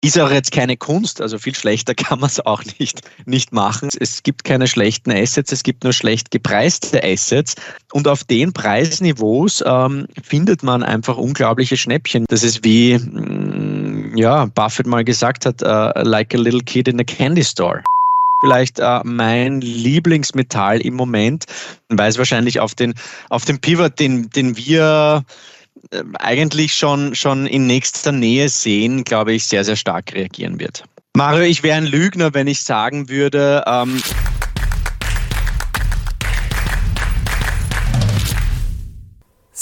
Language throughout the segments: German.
ist auch jetzt keine Kunst, also viel schlechter kann man es auch nicht, nicht machen. Es gibt keine schlechten Assets, es gibt nur schlecht gepreiste Assets. Und auf den Preisniveaus ähm, findet man einfach unglaubliche Schnäppchen. Das ist wie, mm, ja, Buffett mal gesagt hat, uh, like a little kid in a candy store vielleicht äh, mein Lieblingsmetall im Moment, weil es wahrscheinlich auf den, auf den Pivot, den, den wir eigentlich schon, schon in nächster Nähe sehen, glaube ich, sehr, sehr stark reagieren wird. Mario, ich wäre ein Lügner, wenn ich sagen würde, ähm,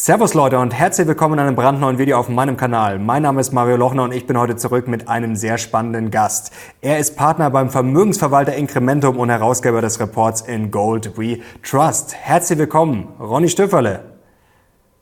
Servus Leute und herzlich willkommen in einem brandneuen Video auf meinem Kanal. Mein Name ist Mario Lochner und ich bin heute zurück mit einem sehr spannenden Gast. Er ist Partner beim Vermögensverwalter Incrementum und Herausgeber des Reports In Gold We Trust. Herzlich willkommen, Ronny Stöfferle.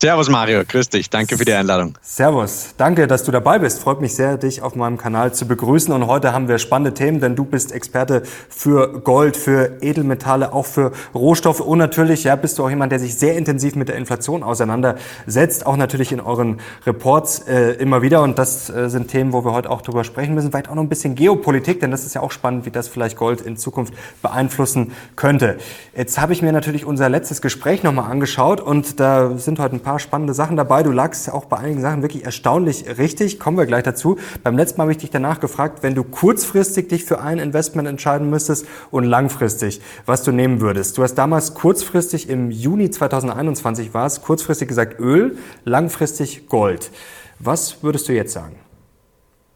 Servus Mario, grüß dich. Danke für die Einladung. Servus, danke, dass du dabei bist. Freut mich sehr, dich auf meinem Kanal zu begrüßen. Und heute haben wir spannende Themen, denn du bist Experte für Gold, für Edelmetalle, auch für Rohstoffe. Und natürlich ja, bist du auch jemand, der sich sehr intensiv mit der Inflation auseinandersetzt. Auch natürlich in euren Reports äh, immer wieder. Und das äh, sind Themen, wo wir heute auch drüber sprechen müssen. Vielleicht auch noch ein bisschen Geopolitik, denn das ist ja auch spannend, wie das vielleicht Gold in Zukunft beeinflussen könnte. Jetzt habe ich mir natürlich unser letztes Gespräch nochmal angeschaut und da sind heute ein paar spannende Sachen dabei. Du lagst auch bei einigen Sachen wirklich erstaunlich richtig. Kommen wir gleich dazu. Beim letzten Mal habe ich dich danach gefragt, wenn du kurzfristig dich für ein Investment entscheiden müsstest und langfristig, was du nehmen würdest. Du hast damals kurzfristig im Juni 2021 war es, kurzfristig gesagt Öl, langfristig Gold. Was würdest du jetzt sagen?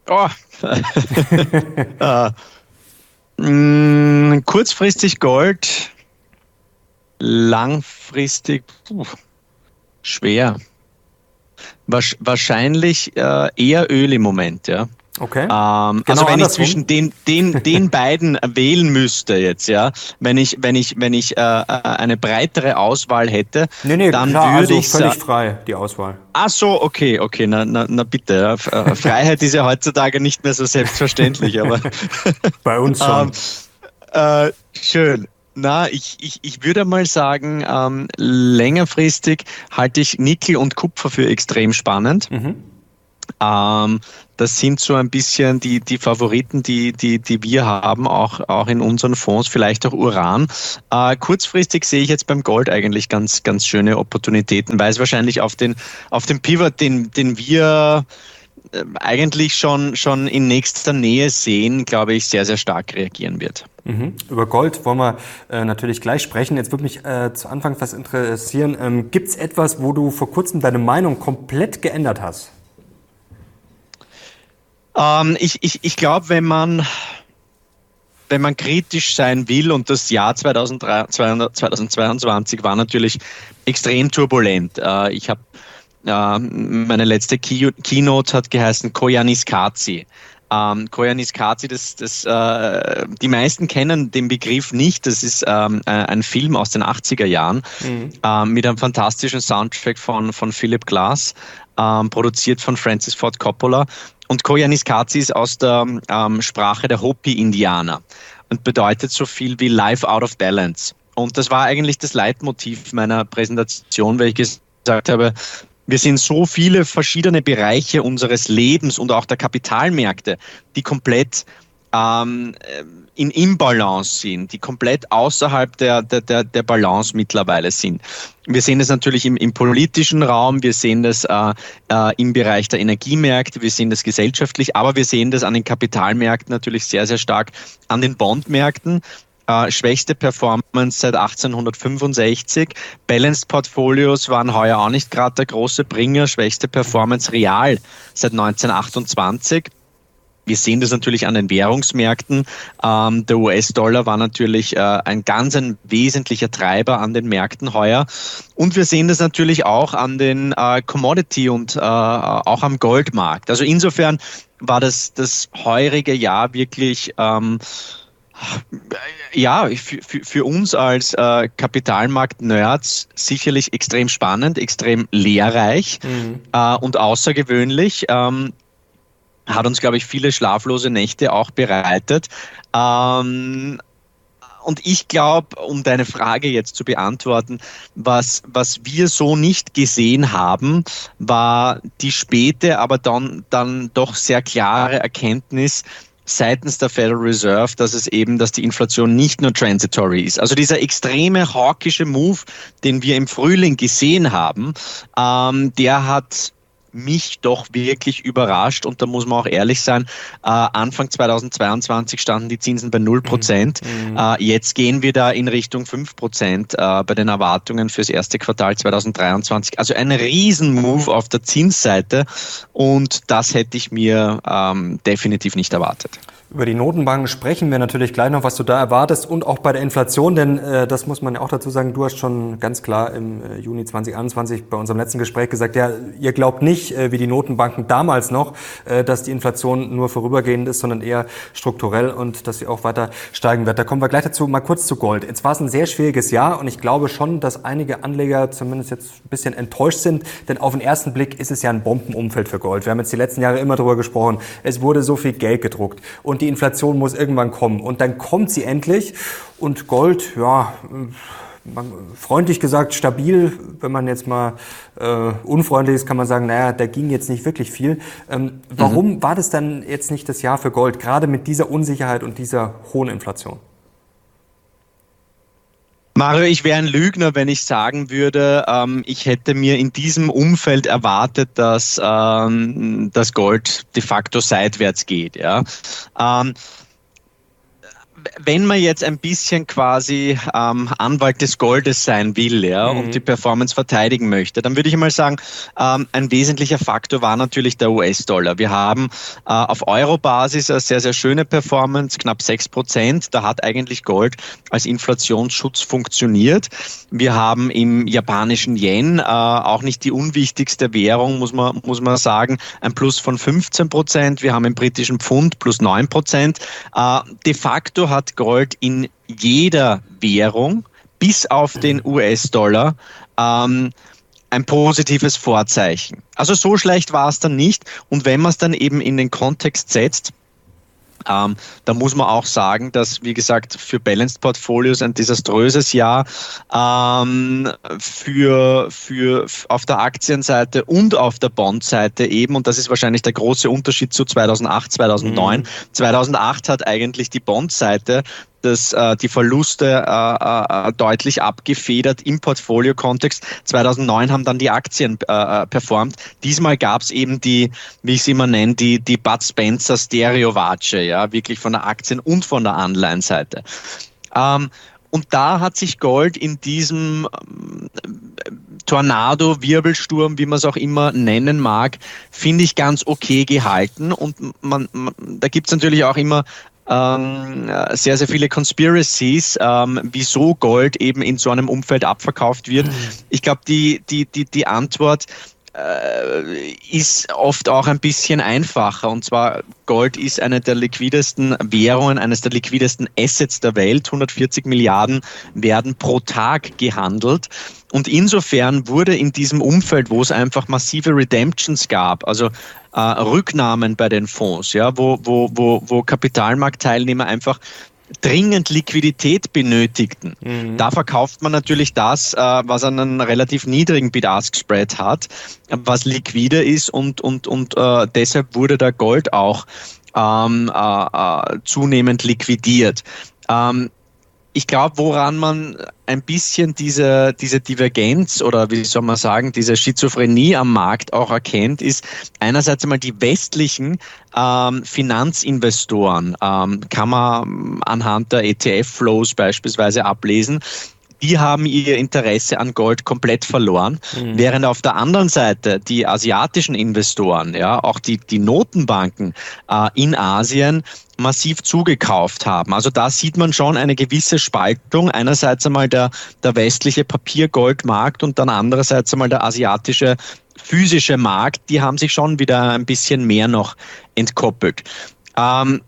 Oh. uh, mh, kurzfristig Gold, langfristig. Puh Schwer. Wahrscheinlich äh, eher Öl im Moment, ja. Okay. Ähm, genau also wenn ich zwischen den, den, den beiden wählen müsste jetzt, ja, wenn ich, wenn ich, wenn ich äh, äh eine breitere Auswahl hätte, nee, nee, dann klar, würde also ich völlig frei die Auswahl. Ach so, okay, okay, na, na, na bitte. Ja. Äh, Freiheit ist ja heutzutage nicht mehr so selbstverständlich, aber bei uns schon. ähm, äh, schön. Na, ich, ich, ich würde mal sagen, ähm, längerfristig halte ich Nickel und Kupfer für extrem spannend. Mhm. Ähm, das sind so ein bisschen die, die Favoriten, die, die, die wir haben, auch, auch in unseren Fonds, vielleicht auch Uran. Äh, kurzfristig sehe ich jetzt beim Gold eigentlich ganz, ganz schöne Opportunitäten, weil es wahrscheinlich auf den, auf den Pivot, den, den wir eigentlich schon, schon in nächster Nähe sehen, glaube ich, sehr, sehr stark reagieren wird. Mhm. Über Gold wollen wir äh, natürlich gleich sprechen. Jetzt würde mich äh, zu Anfang was interessieren. Ähm, Gibt es etwas, wo du vor kurzem deine Meinung komplett geändert hast? Ähm, ich ich, ich glaube, wenn man, wenn man kritisch sein will, und das Jahr 2022 war natürlich extrem turbulent. Äh, ich habe meine letzte Keynote hat geheißen Koyanis Kazi. Ähm, Koyanis Kazi, das, das, äh, die meisten kennen den Begriff nicht. Das ist ähm, äh, ein Film aus den 80er Jahren mhm. ähm, mit einem fantastischen Soundtrack von, von Philip Glass, ähm, produziert von Francis Ford Coppola. Und Koyanis Kazi ist aus der ähm, Sprache der Hopi-Indianer und bedeutet so viel wie Life out of balance. Und das war eigentlich das Leitmotiv meiner Präsentation, weil ich gesagt habe, wir sehen so viele verschiedene Bereiche unseres Lebens und auch der Kapitalmärkte, die komplett ähm, in Imbalance sind, die komplett außerhalb der, der, der Balance mittlerweile sind. Wir sehen das natürlich im, im politischen Raum, wir sehen das äh, äh, im Bereich der Energiemärkte, wir sehen das gesellschaftlich, aber wir sehen das an den Kapitalmärkten natürlich sehr, sehr stark, an den Bondmärkten. Äh, schwächste Performance seit 1865. Balanced Portfolios waren heuer auch nicht gerade der große Bringer. Schwächste Performance real seit 1928. Wir sehen das natürlich an den Währungsmärkten. Ähm, der US-Dollar war natürlich äh, ein ganz ein wesentlicher Treiber an den Märkten heuer. Und wir sehen das natürlich auch an den äh, Commodity und äh, auch am Goldmarkt. Also insofern war das das heurige Jahr wirklich ähm, ja, für, für uns als äh, Kapitalmarkt-Nerds sicherlich extrem spannend, extrem lehrreich mhm. äh, und außergewöhnlich. Ähm, hat uns, glaube ich, viele schlaflose Nächte auch bereitet. Ähm, und ich glaube, um deine Frage jetzt zu beantworten, was, was wir so nicht gesehen haben, war die späte, aber dann, dann doch sehr klare Erkenntnis, seitens der Federal Reserve, dass es eben, dass die Inflation nicht nur transitory ist. Also dieser extreme hawkische Move, den wir im Frühling gesehen haben, ähm, der hat mich doch wirklich überrascht und da muss man auch ehrlich sein, äh, Anfang 2022 standen die Zinsen bei 0 Prozent. Mhm. Äh, jetzt gehen wir da in Richtung 5 Prozent äh, bei den Erwartungen fürs erste Quartal 2023. Also ein Riesenmove auf der Zinsseite und das hätte ich mir ähm, definitiv nicht erwartet. Über die Notenbanken sprechen wir natürlich gleich noch, was du da erwartest und auch bei der Inflation, denn äh, das muss man ja auch dazu sagen, du hast schon ganz klar im äh, Juni 2021 bei unserem letzten Gespräch gesagt, ja, ihr glaubt nicht, äh, wie die Notenbanken damals noch, äh, dass die Inflation nur vorübergehend ist, sondern eher strukturell und dass sie auch weiter steigen wird. Da kommen wir gleich dazu, mal kurz zu Gold. Jetzt war es ein sehr schwieriges Jahr und ich glaube schon, dass einige Anleger zumindest jetzt ein bisschen enttäuscht sind, denn auf den ersten Blick ist es ja ein Bombenumfeld für Gold. Wir haben jetzt die letzten Jahre immer darüber gesprochen, es wurde so viel Geld gedruckt und und die Inflation muss irgendwann kommen. Und dann kommt sie endlich und Gold, ja, freundlich gesagt stabil. Wenn man jetzt mal äh, unfreundlich ist, kann man sagen, naja, da ging jetzt nicht wirklich viel. Ähm, warum mhm. war das dann jetzt nicht das Jahr für Gold, gerade mit dieser Unsicherheit und dieser hohen Inflation? Mario, ich wäre ein Lügner, wenn ich sagen würde, ähm, ich hätte mir in diesem Umfeld erwartet, dass ähm, das Gold de facto seitwärts geht. Ja. Ähm, wenn man jetzt ein bisschen quasi ähm, Anwalt des Goldes sein will ja, mhm. und die Performance verteidigen möchte, dann würde ich mal sagen, ähm, ein wesentlicher Faktor war natürlich der US-Dollar. Wir haben äh, auf Euro-Basis eine sehr, sehr schöne Performance, knapp sechs Prozent. Da hat eigentlich Gold als Inflationsschutz funktioniert. Wir haben im japanischen Yen äh, auch nicht die unwichtigste Währung, muss man, muss man sagen, ein Plus von 15 Prozent. Wir haben im britischen Pfund plus neun Prozent. Äh, de facto hat Gold in jeder Währung bis auf den US-Dollar ähm, ein positives Vorzeichen. Also so schlecht war es dann nicht. Und wenn man es dann eben in den Kontext setzt, ähm, da muss man auch sagen, dass, wie gesagt, für Balanced Portfolios ein desaströses Jahr ähm, für, für auf der Aktienseite und auf der Bondseite eben, und das ist wahrscheinlich der große Unterschied zu 2008, 2009. Mhm. 2008 hat eigentlich die Bondseite das, äh, die Verluste äh, äh, deutlich abgefedert im Portfolio-Kontext. 2009 haben dann die Aktien äh, äh performt. Diesmal gab es eben die, wie ich sie immer nenne, die, die Bud Spencer Stereo-Watsche, ja, wirklich von der Aktien- und von der Anleihenseite. Ähm, und da hat sich Gold in diesem ähm, Tornado, Wirbelsturm, wie man es auch immer nennen mag, finde ich ganz okay gehalten. Und man, man da gibt es natürlich auch immer ähm, sehr, sehr viele Conspiracies, ähm, wieso Gold eben in so einem Umfeld abverkauft wird. Mhm. Ich glaube, die, die, die, die Antwort äh, ist oft auch ein bisschen einfacher. Und zwar Gold ist eine der liquidesten Währungen, eines der liquidesten Assets der Welt. 140 Milliarden werden pro Tag gehandelt. Und insofern wurde in diesem Umfeld, wo es einfach massive Redemptions gab, also äh, Rücknahmen bei den Fonds, ja, wo, wo, wo, wo Kapitalmarktteilnehmer einfach dringend Liquidität benötigten. Mhm. Da verkauft man natürlich das, äh, was einen relativ niedrigen Bid-Ask-Spread hat, was liquide ist und, und, und äh, deshalb wurde da Gold auch ähm, äh, äh, zunehmend liquidiert. Ähm, ich glaube, woran man ein bisschen diese, diese Divergenz oder wie soll man sagen, diese Schizophrenie am Markt auch erkennt, ist einerseits einmal die westlichen ähm, Finanzinvestoren, ähm, kann man anhand der ETF-Flows beispielsweise ablesen, die haben ihr Interesse an Gold komplett verloren, mhm. während auf der anderen Seite die asiatischen Investoren, ja, auch die, die Notenbanken äh, in Asien massiv zugekauft haben. Also da sieht man schon eine gewisse Spaltung. Einerseits einmal der, der westliche Papiergoldmarkt und dann andererseits einmal der asiatische physische Markt. Die haben sich schon wieder ein bisschen mehr noch entkoppelt. Ähm,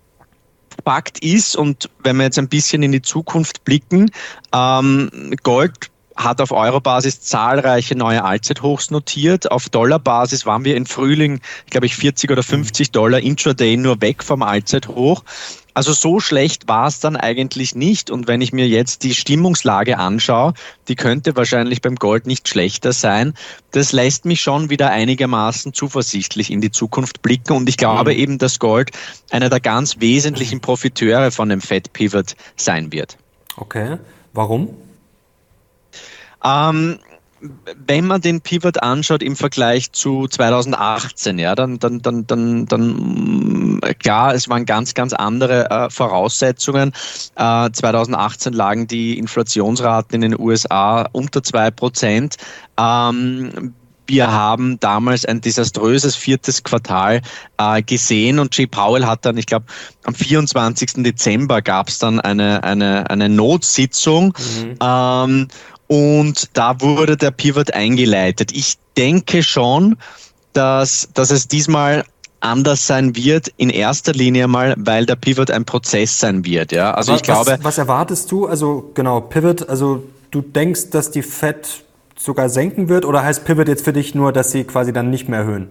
Fakt ist, und wenn wir jetzt ein bisschen in die Zukunft blicken, ähm, Gold hat auf Euro-Basis zahlreiche neue Allzeithochs notiert. Auf Dollar-Basis waren wir im Frühling, glaube ich, 40 oder 50 Dollar intraday nur weg vom Allzeithoch. Also so schlecht war es dann eigentlich nicht. Und wenn ich mir jetzt die Stimmungslage anschaue, die könnte wahrscheinlich beim Gold nicht schlechter sein. Das lässt mich schon wieder einigermaßen zuversichtlich in die Zukunft blicken. Und ich glaube mhm. eben, dass Gold einer der ganz wesentlichen Profiteure von dem Fed Pivot sein wird. Okay. Warum? Ähm, wenn man den Pivot anschaut im Vergleich zu 2018, ja, dann, dann, dann, dann, dann klar, es waren ganz, ganz andere äh, Voraussetzungen. Äh, 2018 lagen die Inflationsraten in den USA unter zwei Prozent. Ähm, wir haben damals ein desaströses viertes Quartal äh, gesehen und Jay Powell hat dann, ich glaube, am 24. Dezember gab es dann eine, eine, eine Notsitzung. Mhm. Ähm, und da wurde der Pivot eingeleitet. Ich denke schon, dass, dass es diesmal anders sein wird, in erster Linie mal, weil der Pivot ein Prozess sein wird. Ja? Also was, ich glaube. Was, was erwartest du? Also genau, Pivot, also du denkst, dass die Fed sogar senken wird oder heißt Pivot jetzt für dich nur, dass sie quasi dann nicht mehr erhöhen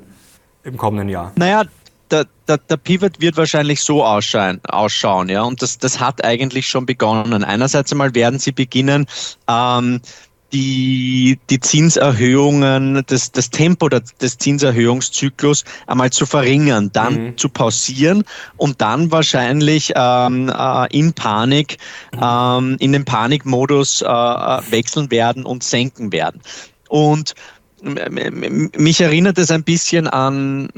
im kommenden Jahr? Naja, der, der, der Pivot wird wahrscheinlich so ausschauen, ausschauen ja, und das, das hat eigentlich schon begonnen. Einerseits einmal werden sie beginnen, ähm, die, die Zinserhöhungen, das, das Tempo des Zinserhöhungszyklus einmal zu verringern, dann mhm. zu pausieren und dann wahrscheinlich ähm, äh, in Panik, ähm, in den Panikmodus äh, äh wechseln werden und senken werden. Und mich erinnert es ein bisschen an,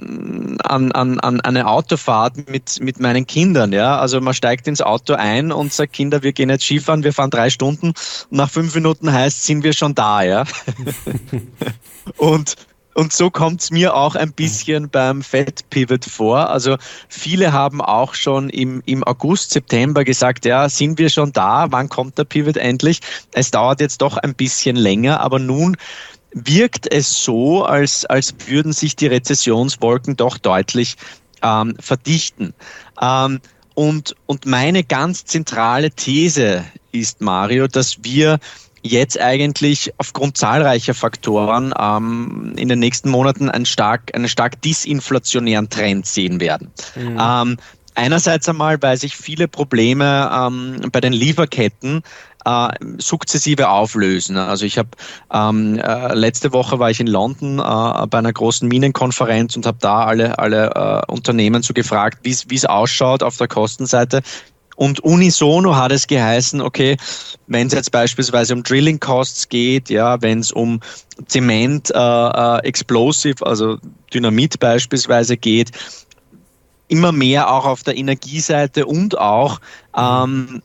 an, an, an eine Autofahrt mit, mit meinen Kindern. Ja? Also man steigt ins Auto ein und sagt, Kinder, wir gehen jetzt Skifahren, wir fahren drei Stunden. Und nach fünf Minuten heißt, sind wir schon da. Ja? und und so kommt es mir auch ein bisschen beim Fed Pivot vor. Also viele haben auch schon im, im August, September gesagt, ja, sind wir schon da? Wann kommt der Pivot endlich? Es dauert jetzt doch ein bisschen länger, aber nun wirkt es so, als, als würden sich die Rezessionswolken doch deutlich ähm, verdichten. Ähm, und, und meine ganz zentrale These ist, Mario, dass wir jetzt eigentlich aufgrund zahlreicher Faktoren ähm, in den nächsten Monaten einen stark, einen stark disinflationären Trend sehen werden. Mhm. Ähm, einerseits einmal, weil sich viele Probleme ähm, bei den Lieferketten äh, sukzessive auflösen. Also ich habe ähm, äh, letzte Woche war ich in London äh, bei einer großen Minenkonferenz und habe da alle alle äh, Unternehmen so gefragt, wie es ausschaut auf der Kostenseite. Und unisono hat es geheißen, okay, wenn es jetzt beispielsweise um Drilling Costs geht, ja, wenn es um Zement, äh, äh, Explosive, also Dynamit beispielsweise geht, immer mehr auch auf der Energieseite und auch ähm,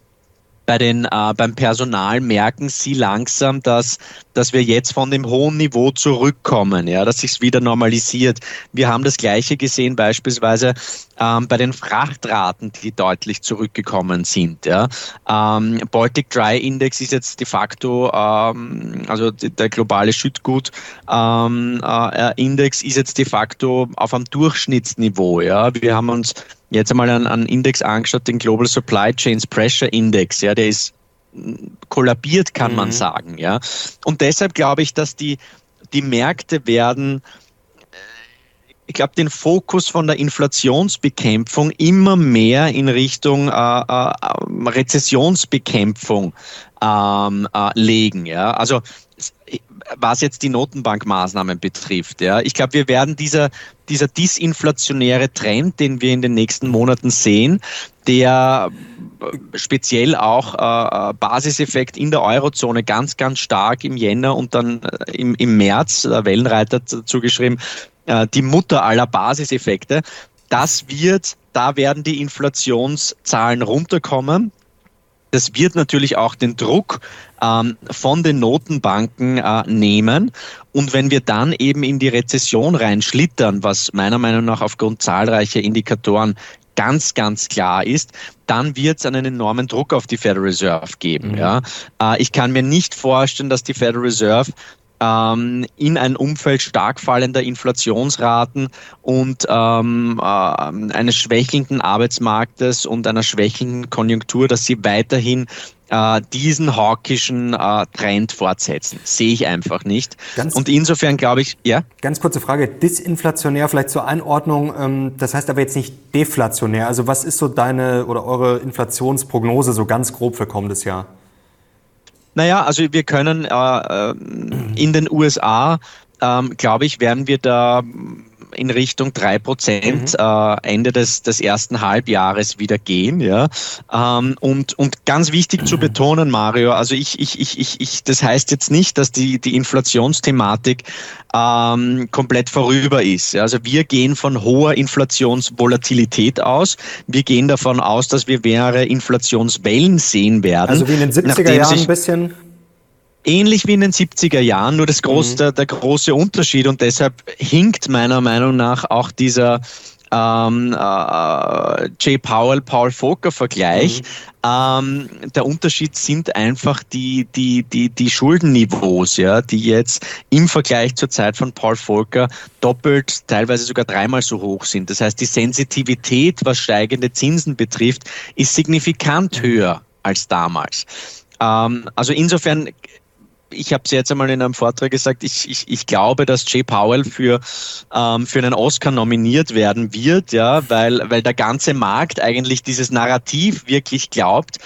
bei den, äh, beim Personal merken sie langsam, dass, dass wir jetzt von dem hohen Niveau zurückkommen, ja, dass sich wieder normalisiert. Wir haben das Gleiche gesehen beispielsweise ähm, bei den Frachtraten, die deutlich zurückgekommen sind. Ja. Ähm, Baltic Dry Index ist jetzt de facto, ähm, also der globale Schüttgut ähm, äh, ist jetzt de facto auf einem Durchschnittsniveau. Ja. Wir haben uns jetzt einmal einen, einen Index angeschaut, den Global Supply Chains Pressure Index, ja, der ist kollabiert, kann mhm. man sagen, ja. Und deshalb glaube ich, dass die, die Märkte werden, äh, ich glaube, den Fokus von der Inflationsbekämpfung immer mehr in Richtung äh, äh, Rezessionsbekämpfung ähm, äh, legen. Ja? Also was jetzt die Notenbankmaßnahmen betrifft. Ja. Ich glaube, wir werden dieser, dieser disinflationäre Trend, den wir in den nächsten Monaten sehen, der speziell auch äh, Basiseffekt in der Eurozone ganz, ganz stark im Jänner und dann äh, im, im März, der Wellenreiter zugeschrieben, äh, die Mutter aller Basiseffekte. Das wird, da werden die Inflationszahlen runterkommen. Das wird natürlich auch den Druck ähm, von den Notenbanken äh, nehmen. Und wenn wir dann eben in die Rezession reinschlittern, was meiner Meinung nach aufgrund zahlreicher Indikatoren ganz, ganz klar ist, dann wird es einen enormen Druck auf die Federal Reserve geben. Mhm. Ja. Äh, ich kann mir nicht vorstellen, dass die Federal Reserve in ein Umfeld stark fallender Inflationsraten und ähm, äh, eines schwächelnden Arbeitsmarktes und einer schwächelnden Konjunktur, dass sie weiterhin äh, diesen hawkischen äh, Trend fortsetzen. Sehe ich einfach nicht. Ganz und insofern glaube ich, ja. Ganz kurze Frage, disinflationär vielleicht zur Einordnung, ähm, das heißt aber jetzt nicht deflationär. Also was ist so deine oder eure Inflationsprognose so ganz grob für kommendes Jahr? Naja, also wir können äh, äh in den USA, ähm, glaube ich, werden wir da in Richtung drei Prozent mhm. äh, Ende des, des ersten Halbjahres wieder gehen. Ja? Ähm, und, und ganz wichtig mhm. zu betonen, Mario, also ich, ich, ich, ich, ich, das heißt jetzt nicht, dass die, die Inflationsthematik ähm, komplett vorüber ist. Also wir gehen von hoher Inflationsvolatilität aus. Wir gehen davon aus, dass wir mehrere Inflationswellen sehen werden. Also wie in den 70er Jahren ein bisschen? Ähnlich wie in den 70er Jahren, nur das groß, mhm. der, der große Unterschied und deshalb hinkt meiner Meinung nach auch dieser ähm, äh, Jay Powell, Paul Volcker Vergleich. Mhm. Ähm, der Unterschied sind einfach die, die, die, die Schuldenniveaus, ja, die jetzt im Vergleich zur Zeit von Paul Volcker doppelt, teilweise sogar dreimal so hoch sind. Das heißt, die Sensitivität, was steigende Zinsen betrifft, ist signifikant mhm. höher als damals. Ähm, also insofern ich habe es jetzt einmal in einem Vortrag gesagt, ich, ich, ich glaube, dass Jay Powell für, ähm, für einen Oscar nominiert werden wird, ja, weil, weil der ganze Markt eigentlich dieses Narrativ wirklich glaubt,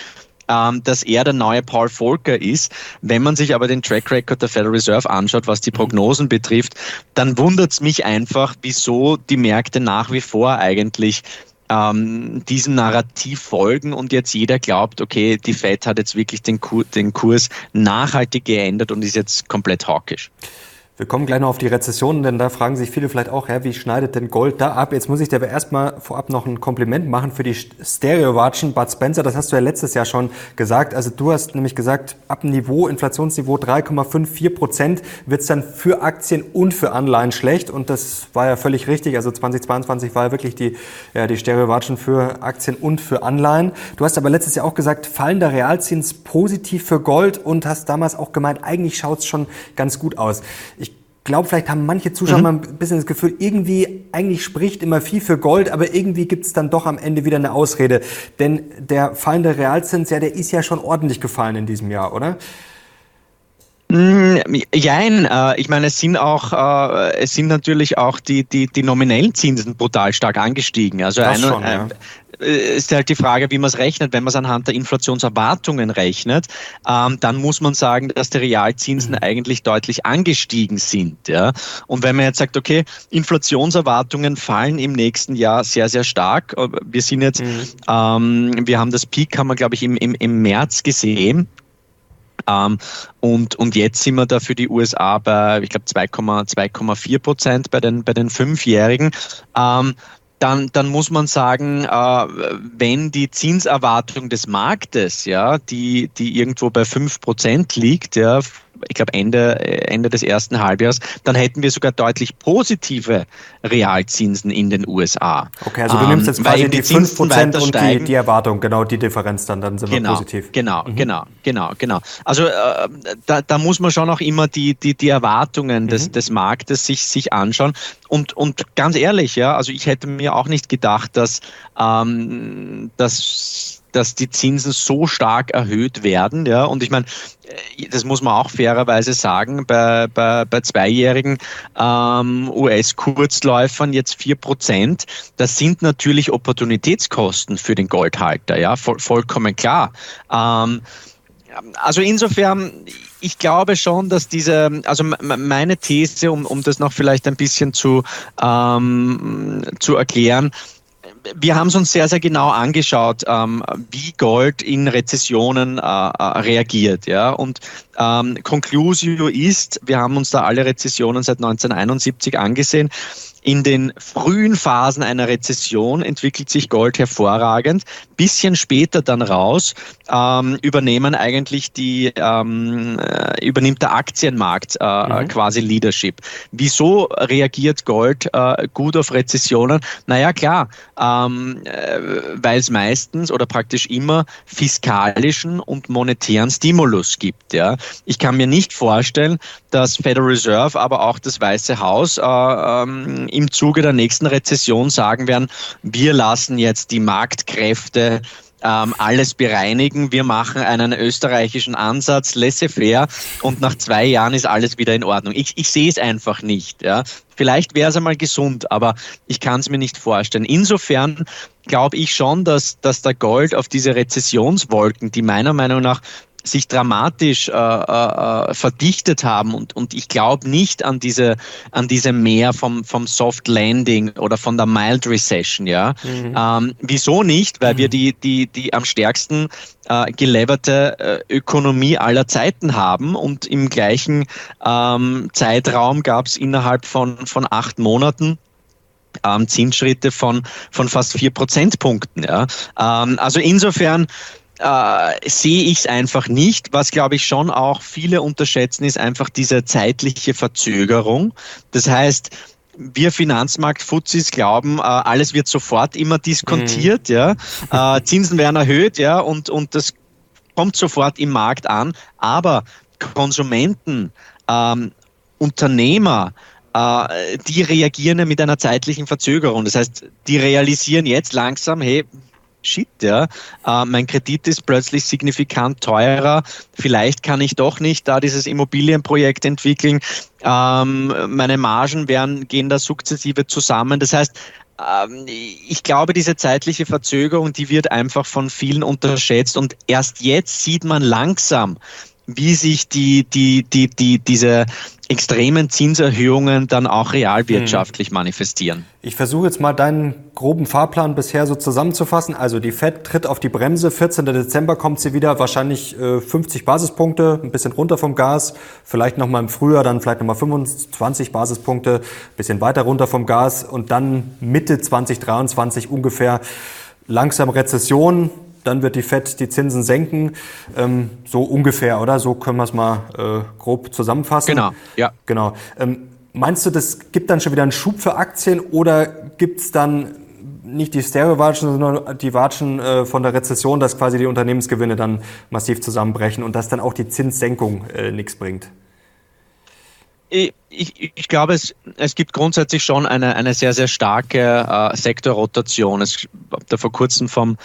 ähm, dass er der neue Paul Volcker ist. Wenn man sich aber den Track Record der Federal Reserve anschaut, was die Prognosen betrifft, dann wundert es mich einfach, wieso die Märkte nach wie vor eigentlich ähm, diesem Narrativ folgen und jetzt jeder glaubt, okay, die Fed hat jetzt wirklich den, Kur den Kurs nachhaltig geändert und ist jetzt komplett hawkisch. Wir kommen gleich noch auf die Rezession, denn da fragen sich viele vielleicht auch, hä, wie schneidet denn Gold da ab? Jetzt muss ich dir aber erstmal vorab noch ein Kompliment machen für die Stereo-Watschen Bud Spencer. Das hast du ja letztes Jahr schon gesagt. Also du hast nämlich gesagt, ab Niveau, Inflationsniveau 3,54 Prozent wird es dann für Aktien und für Anleihen schlecht. Und das war ja völlig richtig. Also 2022 war ja wirklich die, ja, die Stereo-Watschen für Aktien und für Anleihen. Du hast aber letztes Jahr auch gesagt, fallender Realzins positiv für Gold und hast damals auch gemeint, eigentlich schaut es schon ganz gut aus. Ich glaube, vielleicht haben manche Zuschauer mhm. mal ein bisschen das Gefühl, irgendwie, eigentlich spricht immer viel für Gold, aber irgendwie gibt es dann doch am Ende wieder eine Ausrede. Denn der fallende Realzins, ja, der ist ja schon ordentlich gefallen in diesem Jahr, oder? Mm, jein, äh, ich meine, es sind auch, äh, es sind natürlich auch die, die, die nominellen Zinsen brutal stark angestiegen. Also das ein, schon, ja. Äh, ist halt die Frage, wie man es rechnet. Wenn man es anhand der Inflationserwartungen rechnet, ähm, dann muss man sagen, dass die Realzinsen mhm. eigentlich deutlich angestiegen sind. Ja? Und wenn man jetzt sagt, okay, Inflationserwartungen fallen im nächsten Jahr sehr, sehr stark. Wir sind jetzt, mhm. ähm, wir haben das Peak, haben wir, glaube ich, im, im, im März gesehen. Ähm, und, und jetzt sind wir da für die USA bei, ich glaube, 2,4 Prozent bei den, bei den Fünfjährigen. Ähm, dann, dann muss man sagen, äh, wenn die Zinserwartung des Marktes, ja, die, die irgendwo bei fünf Prozent liegt, ja, ich glaube Ende, Ende des ersten Halbjahres, dann hätten wir sogar deutlich positive Realzinsen in den USA. Okay, also du nimmst jetzt ähm, quasi die, die 5% und die, die, Erwartung, genau die Differenz, dann, dann sind genau, wir positiv. Genau, mhm. genau, genau, genau. Also äh, da, da muss man schon auch immer die, die, die Erwartungen des, mhm. des Marktes sich, sich anschauen. Und, und ganz ehrlich, ja, also ich hätte mir auch nicht gedacht, dass, ähm, dass dass die Zinsen so stark erhöht werden. Ja, und ich meine, äh, das muss man auch fairerweise sagen, bei, bei, bei zweijährigen ähm, US-Kurzläufern jetzt vier Prozent, das sind natürlich Opportunitätskosten für den Goldhalter, ja, voll, vollkommen klar. Ähm, also insofern, ich glaube schon, dass diese, also meine These, um, um das noch vielleicht ein bisschen zu, ähm, zu erklären, wir haben es uns sehr, sehr genau angeschaut, ähm, wie Gold in Rezessionen äh, äh, reagiert. Ja? Und ähm, Conclusio ist, wir haben uns da alle Rezessionen seit 1971 angesehen, in den frühen Phasen einer Rezession entwickelt sich Gold hervorragend. Bisschen später dann raus ähm, übernehmen eigentlich die ähm, äh, übernimmt der Aktienmarkt äh, mhm. quasi Leadership. Wieso reagiert Gold äh, gut auf Rezessionen? Naja klar, ähm, äh, weil es meistens oder praktisch immer fiskalischen und monetären Stimulus gibt. Ja, ich kann mir nicht vorstellen, dass Federal Reserve, aber auch das Weiße Haus äh, ähm, im Zuge der nächsten Rezession sagen werden, wir lassen jetzt die Marktkräfte ähm, alles bereinigen. Wir machen einen österreichischen Ansatz, laissez-faire, und nach zwei Jahren ist alles wieder in Ordnung. Ich, ich sehe es einfach nicht. Ja. Vielleicht wäre es einmal gesund, aber ich kann es mir nicht vorstellen. Insofern glaube ich schon, dass, dass der Gold auf diese Rezessionswolken, die meiner Meinung nach sich dramatisch äh, äh, verdichtet haben und, und ich glaube nicht an diese an diese Mehr vom vom Soft Landing oder von der Mild Recession ja mhm. ähm, wieso nicht weil mhm. wir die die die am stärksten äh, geleverte äh, Ökonomie aller Zeiten haben und im gleichen ähm, Zeitraum gab es innerhalb von von acht Monaten ähm, Zinsschritte von, von fast vier Prozentpunkten. Ja. Ähm, also insofern äh, sehe ich es einfach nicht. Was, glaube ich, schon auch viele unterschätzen, ist einfach diese zeitliche Verzögerung. Das heißt, wir Finanzmarkt-Fuzis glauben, äh, alles wird sofort immer diskontiert, mhm. ja. Äh, Zinsen werden erhöht, ja, und, und das kommt sofort im Markt an. Aber Konsumenten, ähm, Unternehmer, äh, die reagieren ja mit einer zeitlichen Verzögerung. Das heißt, die realisieren jetzt langsam, hey, shit, ja, äh, mein Kredit ist plötzlich signifikant teurer, vielleicht kann ich doch nicht da dieses Immobilienprojekt entwickeln, ähm, meine Margen werden, gehen da sukzessive zusammen. Das heißt, ähm, ich glaube, diese zeitliche Verzögerung, die wird einfach von vielen unterschätzt. Und erst jetzt sieht man langsam, wie sich die, die, die, die, diese extremen Zinserhöhungen dann auch realwirtschaftlich hm. manifestieren. Ich versuche jetzt mal deinen groben Fahrplan bisher so zusammenzufassen. Also die Fed tritt auf die Bremse, 14. Dezember kommt sie wieder, wahrscheinlich äh, 50 Basispunkte, ein bisschen runter vom Gas, vielleicht nochmal im Frühjahr, dann vielleicht nochmal 25 Basispunkte, bisschen weiter runter vom Gas und dann Mitte 2023 ungefähr langsam Rezession, dann wird die FED die Zinsen senken. Ähm, so ungefähr, oder? So können wir es mal äh, grob zusammenfassen. Genau, ja. Genau. Ähm, meinst du, das gibt dann schon wieder einen Schub für Aktien oder gibt es dann nicht die Stereo-Watschen, sondern die Watschen äh, von der Rezession, dass quasi die Unternehmensgewinne dann massiv zusammenbrechen und dass dann auch die Zinssenkung äh, nichts bringt? Ich, ich, ich, glaube, es, es gibt grundsätzlich schon eine, eine sehr, sehr starke äh, Sektorrotation. Es da vor kurzem vom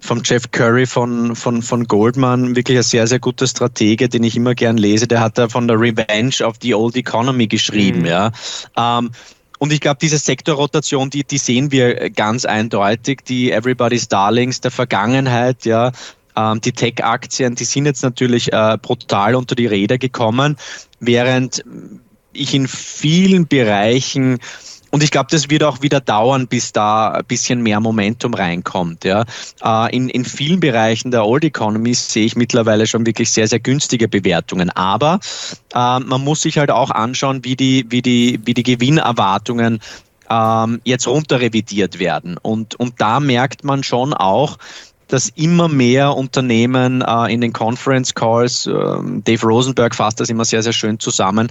vom Jeff Curry von, von, von Goldman, wirklich ein sehr, sehr guter Stratege, den ich immer gern lese. Der hat da von der Revenge of the Old Economy geschrieben, mhm. ja. Ähm, und ich glaube, diese Sektorrotation, die, die sehen wir ganz eindeutig, die Everybody's Darlings der Vergangenheit, ja. Ähm, die Tech-Aktien, die sind jetzt natürlich äh, brutal unter die Räder gekommen, während ich in vielen Bereichen und ich glaube, das wird auch wieder dauern, bis da ein bisschen mehr Momentum reinkommt. Ja. Äh, in, in vielen Bereichen der Old Economy sehe ich mittlerweile schon wirklich sehr, sehr günstige Bewertungen. Aber äh, man muss sich halt auch anschauen, wie die, wie die, wie die Gewinnerwartungen ähm, jetzt runterrevidiert werden. Und, und da merkt man schon auch, dass immer mehr Unternehmen äh, in den Conference Calls, äh, Dave Rosenberg fasst das immer sehr, sehr schön zusammen,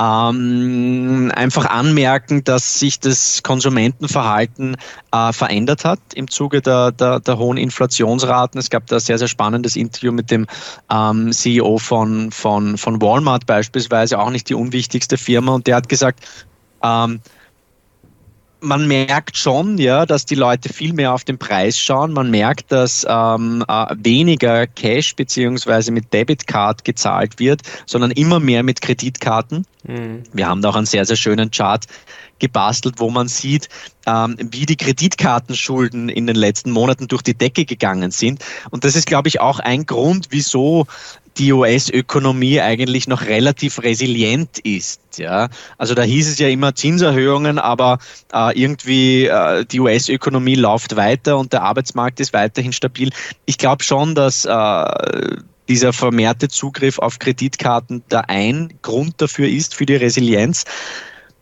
ähm, einfach anmerken, dass sich das Konsumentenverhalten äh, verändert hat im Zuge der, der, der, hohen Inflationsraten. Es gab da ein sehr, sehr spannendes Interview mit dem ähm, CEO von, von, von Walmart beispielsweise, auch nicht die unwichtigste Firma, und der hat gesagt, ähm, man merkt schon, ja, dass die Leute viel mehr auf den Preis schauen. Man merkt, dass ähm, äh, weniger Cash beziehungsweise mit Debitcard gezahlt wird, sondern immer mehr mit Kreditkarten. Mhm. Wir haben da auch einen sehr, sehr schönen Chart gebastelt, wo man sieht, ähm, wie die Kreditkartenschulden in den letzten Monaten durch die Decke gegangen sind. Und das ist, glaube ich, auch ein Grund, wieso die US-Ökonomie eigentlich noch relativ resilient ist. Ja, also da hieß es ja immer Zinserhöhungen, aber äh, irgendwie äh, die US-Ökonomie läuft weiter und der Arbeitsmarkt ist weiterhin stabil. Ich glaube schon, dass äh, dieser vermehrte Zugriff auf Kreditkarten da ein Grund dafür ist für die Resilienz.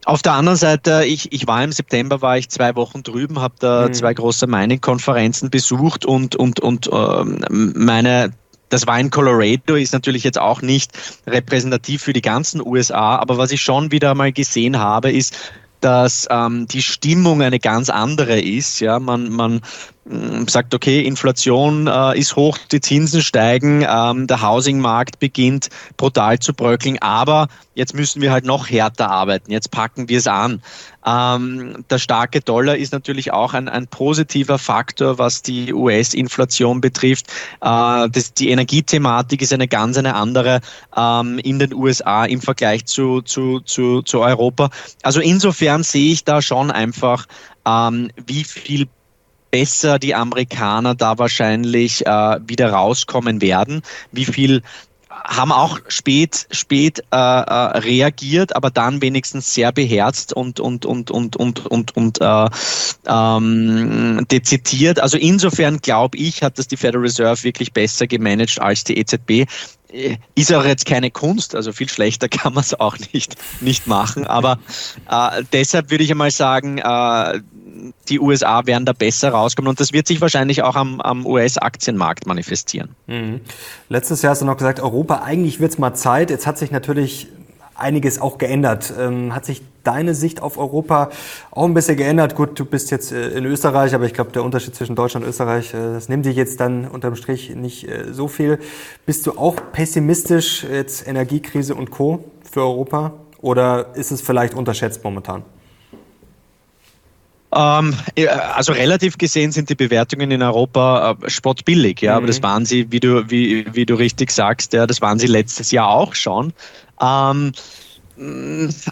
Auf der anderen Seite, ich, ich war im September, war ich zwei Wochen drüben, habe da mhm. zwei große Mining-Konferenzen besucht und, und, und äh, meine das war in Colorado, ist natürlich jetzt auch nicht repräsentativ für die ganzen USA, aber was ich schon wieder mal gesehen habe, ist, dass ähm, die Stimmung eine ganz andere ist. Ja, man, man, sagt, okay, Inflation äh, ist hoch, die Zinsen steigen, ähm, der Housingmarkt beginnt brutal zu bröckeln, aber jetzt müssen wir halt noch härter arbeiten, jetzt packen wir es an. Ähm, der starke Dollar ist natürlich auch ein, ein positiver Faktor, was die US-Inflation betrifft. Äh, das, die Energiethematik ist eine ganz eine andere ähm, in den USA im Vergleich zu, zu, zu, zu Europa. Also insofern sehe ich da schon einfach, ähm, wie viel besser die Amerikaner da wahrscheinlich äh, wieder rauskommen werden, wie viel haben auch spät, spät äh, äh, reagiert, aber dann wenigstens sehr beherzt und und und und und und und äh, ähm, dezidiert. Also insofern glaube ich, hat das die Federal Reserve wirklich besser gemanagt als die EZB ist auch jetzt keine Kunst, also viel schlechter kann man es auch nicht, nicht machen. Aber äh, deshalb würde ich einmal sagen, äh, die USA werden da besser rauskommen und das wird sich wahrscheinlich auch am, am US-Aktienmarkt manifestieren. Mhm. Letztes Jahr hast du noch gesagt, Europa, eigentlich wird es mal Zeit. Jetzt hat sich natürlich einiges auch geändert. Ähm, hat sich deine Sicht auf Europa auch ein bisschen geändert? Gut, du bist jetzt äh, in Österreich, aber ich glaube, der Unterschied zwischen Deutschland und Österreich, äh, das nimmt dich jetzt dann unterm Strich nicht äh, so viel. Bist du auch pessimistisch, jetzt Energiekrise und Co. für Europa? Oder ist es vielleicht unterschätzt momentan? Ähm, also relativ gesehen sind die Bewertungen in Europa äh, spottbillig, ja, mhm. aber das waren sie, wie du, wie, wie du richtig sagst, ja, das waren sie letztes Jahr auch schon. Ähm,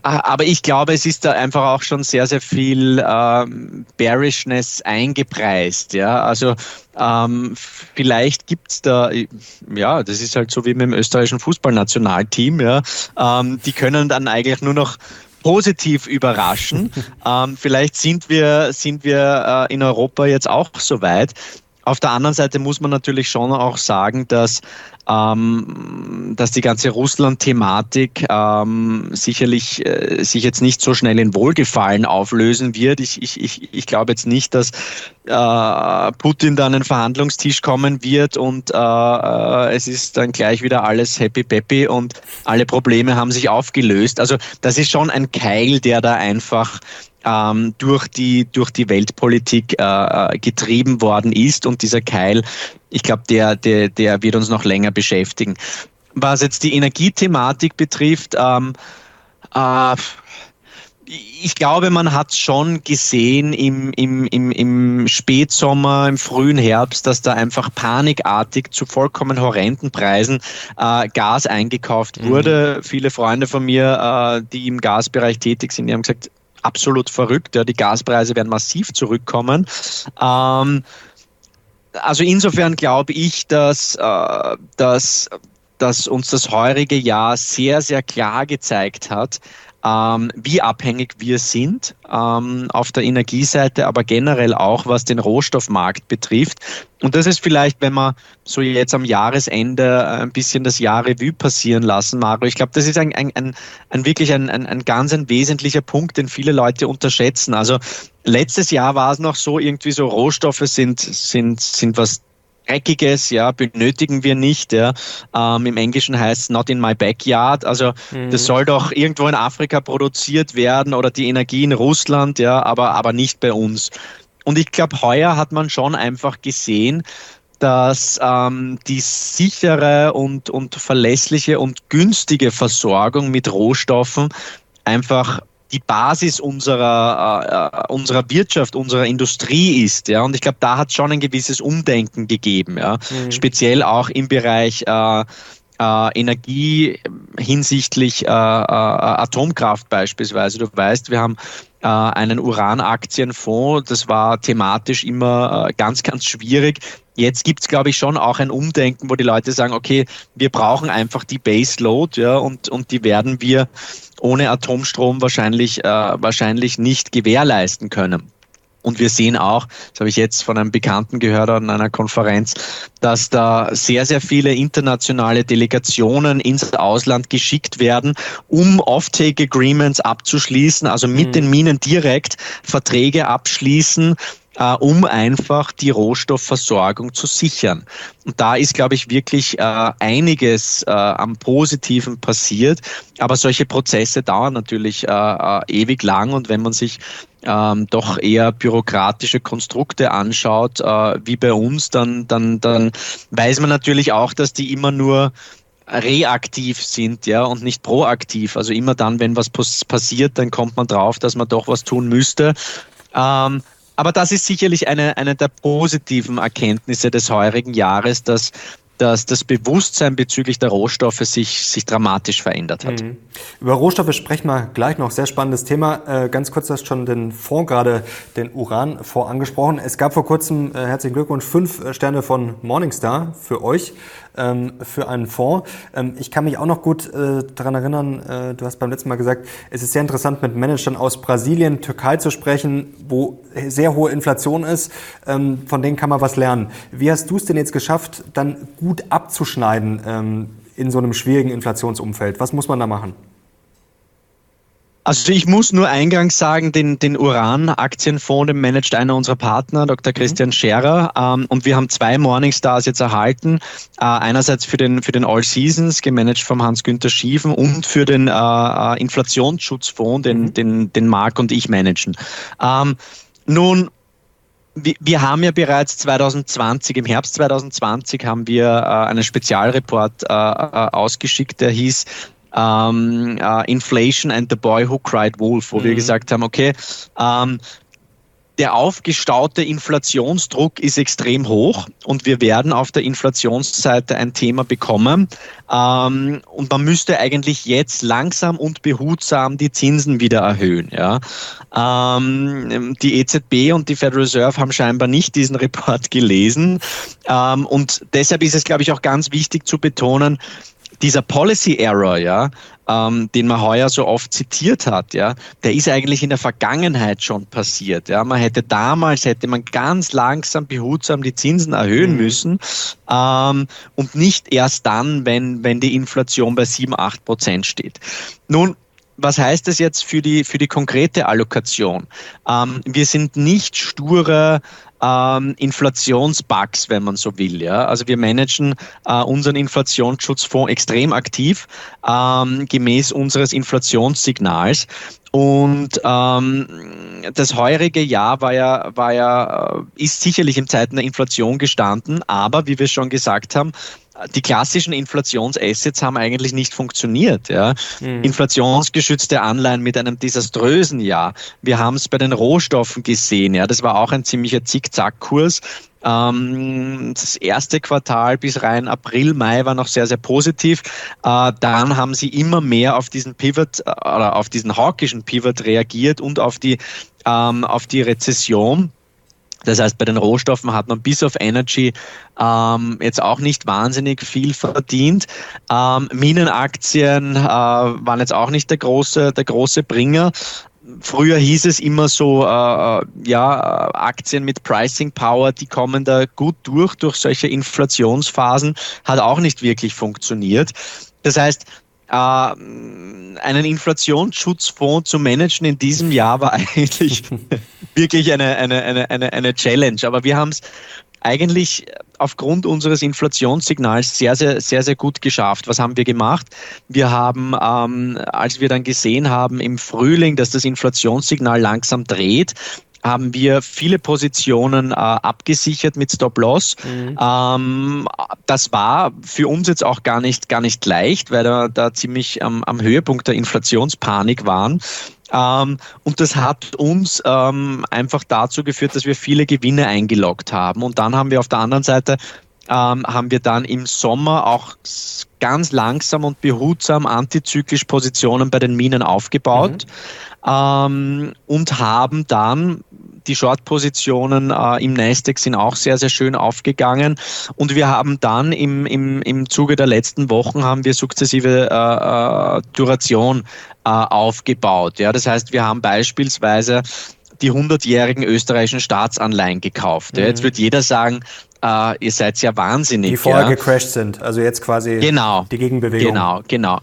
aber ich glaube, es ist da einfach auch schon sehr, sehr viel ähm, Bearishness eingepreist. Ja, also ähm, vielleicht gibt's da, ja, das ist halt so wie mit dem österreichischen Fußballnationalteam. Ja, ähm, die können dann eigentlich nur noch positiv überraschen. ähm, vielleicht sind wir, sind wir äh, in Europa jetzt auch so weit. Auf der anderen Seite muss man natürlich schon auch sagen, dass ähm, dass die ganze Russland-Thematik ähm, sicherlich äh, sich jetzt nicht so schnell in Wohlgefallen auflösen wird. Ich, ich, ich, ich glaube jetzt nicht, dass äh, Putin dann an den Verhandlungstisch kommen wird und äh, äh, es ist dann gleich wieder alles happy peppy und alle Probleme haben sich aufgelöst. Also das ist schon ein Keil, der da einfach ähm, durch, die, durch die Weltpolitik äh, äh getrieben worden ist und dieser Keil ich glaube, der, der, der wird uns noch länger beschäftigen. Was jetzt die Energiethematik betrifft, ähm, äh, ich glaube, man hat schon gesehen im, im, im, im Spätsommer, im frühen Herbst, dass da einfach panikartig zu vollkommen horrenden Preisen äh, Gas eingekauft mhm. wurde. Mhm. Viele Freunde von mir, äh, die im Gasbereich tätig sind, die haben gesagt, absolut verrückt, ja, die Gaspreise werden massiv zurückkommen. Ähm, also insofern glaube ich, dass, äh, dass, dass uns das heurige Jahr sehr, sehr klar gezeigt hat, ähm, wie abhängig wir sind ähm, auf der Energieseite, aber generell auch, was den Rohstoffmarkt betrifft. Und das ist vielleicht, wenn man so jetzt am Jahresende ein bisschen das Jahr Revue passieren lassen, Mario. Ich glaube, das ist ein, ein, ein, ein wirklich ein, ein, ein ganz ein wesentlicher Punkt, den viele Leute unterschätzen. Also letztes Jahr war es noch so, irgendwie so Rohstoffe sind, sind, sind was Dreckiges, ja, benötigen wir nicht. Ja. Ähm, Im Englischen heißt es not in my backyard. Also mhm. das soll doch irgendwo in Afrika produziert werden oder die Energie in Russland, ja, aber, aber nicht bei uns. Und ich glaube, heuer hat man schon einfach gesehen, dass ähm, die sichere und, und verlässliche und günstige Versorgung mit Rohstoffen einfach die Basis unserer, äh, unserer Wirtschaft, unserer Industrie ist. Ja? Und ich glaube, da hat es schon ein gewisses Umdenken gegeben. Ja? Mhm. Speziell auch im Bereich äh, äh, Energie hinsichtlich äh, äh, Atomkraft beispielsweise. Du weißt, wir haben äh, einen Uranaktienfonds. Das war thematisch immer äh, ganz, ganz schwierig. Jetzt gibt es, glaube ich, schon auch ein Umdenken, wo die Leute sagen, okay, wir brauchen einfach die Baseload, ja, und, und die werden wir ohne Atomstrom wahrscheinlich, äh, wahrscheinlich nicht gewährleisten können. Und wir sehen auch, das habe ich jetzt von einem Bekannten gehört an einer Konferenz, dass da sehr, sehr viele internationale Delegationen ins Ausland geschickt werden, um Offtake Agreements abzuschließen, also mit mhm. den Minen direkt Verträge abschließen, äh, um einfach die Rohstoffversorgung zu sichern. Und da ist, glaube ich, wirklich äh, einiges äh, am Positiven passiert. Aber solche Prozesse dauern natürlich äh, äh, ewig lang und wenn man sich ähm, doch eher bürokratische Konstrukte anschaut, äh, wie bei uns, dann, dann, dann weiß man natürlich auch, dass die immer nur reaktiv sind, ja, und nicht proaktiv. Also immer dann, wenn was passiert, dann kommt man drauf, dass man doch was tun müsste. Ähm, aber das ist sicherlich eine, eine der positiven Erkenntnisse des heurigen Jahres, dass dass das Bewusstsein bezüglich der Rohstoffe sich, sich dramatisch verändert hat. Mhm. Über Rohstoffe sprechen wir gleich noch. Sehr spannendes Thema. Äh, ganz kurz, du hast schon den Fonds, gerade den Uranfonds angesprochen. Es gab vor kurzem, äh, herzlichen Glückwunsch, fünf äh, Sterne von Morningstar für euch ähm, für einen Fonds. Ähm, ich kann mich auch noch gut äh, daran erinnern, äh, du hast beim letzten Mal gesagt, es ist sehr interessant, mit Managern aus Brasilien, Türkei zu sprechen, wo sehr hohe Inflation ist. Ähm, von denen kann man was lernen. Wie hast du es denn jetzt geschafft, dann gut abzuschneiden ähm, in so einem schwierigen Inflationsumfeld? Was muss man da machen? Also ich muss nur eingangs sagen, den, den Uran-Aktienfonds, den managt einer unserer Partner, Dr. Christian Scherer. Ähm, und wir haben zwei Morningstars jetzt erhalten. Äh, einerseits für den, für den All Seasons, gemanagt vom Hans-Günther Schiefen und für den äh, äh Inflationsschutzfonds, den, mhm. den, den Marc und ich managen. Ähm, nun, wir haben ja bereits 2020, im Herbst 2020 haben wir äh, einen Spezialreport äh, äh ausgeschickt, der hieß ähm, uh, Inflation and the Boy Who Cried Wolf, wo mhm. wir gesagt haben, okay, ähm, der aufgestaute Inflationsdruck ist extrem hoch und wir werden auf der Inflationsseite ein Thema bekommen. Ähm, und man müsste eigentlich jetzt langsam und behutsam die Zinsen wieder erhöhen. Ja. Ähm, die EZB und die Federal Reserve haben scheinbar nicht diesen Report gelesen. Ähm, und deshalb ist es, glaube ich, auch ganz wichtig zu betonen, dieser Policy Error, ja, ähm, den man heuer so oft zitiert hat, ja, der ist eigentlich in der Vergangenheit schon passiert. Ja, man hätte damals hätte man ganz langsam behutsam die Zinsen erhöhen mhm. müssen ähm, und nicht erst dann, wenn wenn die Inflation bei 7, 8 Prozent steht. Nun was heißt das jetzt für die, für die konkrete Allokation? Ähm, wir sind nicht sture ähm, Inflationsbugs, wenn man so will. Ja? Also wir managen äh, unseren Inflationsschutzfonds extrem aktiv, ähm, gemäß unseres Inflationssignals. Und ähm, das heurige Jahr war ja, war ja, äh, ist sicherlich in Zeiten der Inflation gestanden, aber wie wir schon gesagt haben, die klassischen Inflationsassets haben eigentlich nicht funktioniert. Ja. Mhm. Inflationsgeschützte Anleihen mit einem desaströsen Jahr. Wir haben es bei den Rohstoffen gesehen. Ja. Das war auch ein ziemlicher Zickzackkurs. Ähm, das erste Quartal bis rein April, Mai war noch sehr, sehr positiv. Äh, dann haben sie immer mehr auf diesen Pivot äh, oder auf diesen hawkischen Pivot reagiert und auf die, ähm, auf die Rezession. Das heißt, bei den Rohstoffen hat man bis auf Energy ähm, jetzt auch nicht wahnsinnig viel verdient. Ähm, Minenaktien äh, waren jetzt auch nicht der große, der große Bringer. Früher hieß es immer so, äh, äh ja, Aktien mit Pricing Power, die kommen da gut durch, durch solche Inflationsphasen, hat auch nicht wirklich funktioniert. Das heißt, äh, einen Inflationsschutzfonds zu managen in diesem Jahr war eigentlich wirklich eine, eine, eine, eine, eine Challenge. Aber wir haben es eigentlich aufgrund unseres Inflationssignals sehr, sehr, sehr, sehr gut geschafft. Was haben wir gemacht? Wir haben, ähm, als wir dann gesehen haben im Frühling, dass das Inflationssignal langsam dreht, haben wir viele Positionen äh, abgesichert mit Stop-Loss. Mhm. Ähm, das war für uns jetzt auch gar nicht, gar nicht leicht, weil wir da ziemlich ähm, am Höhepunkt der Inflationspanik waren. Ähm, und das hat uns ähm, einfach dazu geführt, dass wir viele Gewinne eingeloggt haben. Und dann haben wir auf der anderen Seite ähm, haben wir dann im Sommer auch ganz langsam und behutsam antizyklisch Positionen bei den Minen aufgebaut mhm. ähm, und haben dann die Short-Positionen äh, im Nasdaq sind auch sehr, sehr schön aufgegangen. Und wir haben dann im, im, im Zuge der letzten Wochen haben wir sukzessive äh, äh, Duration äh, aufgebaut. Ja, das heißt, wir haben beispielsweise die 100-jährigen österreichischen Staatsanleihen gekauft. Mhm. Jetzt wird jeder sagen, äh, ihr seid ja wahnsinnig. Die vorher ja. gecrashed sind, also jetzt quasi genau, die Gegenbewegung. Genau, genau,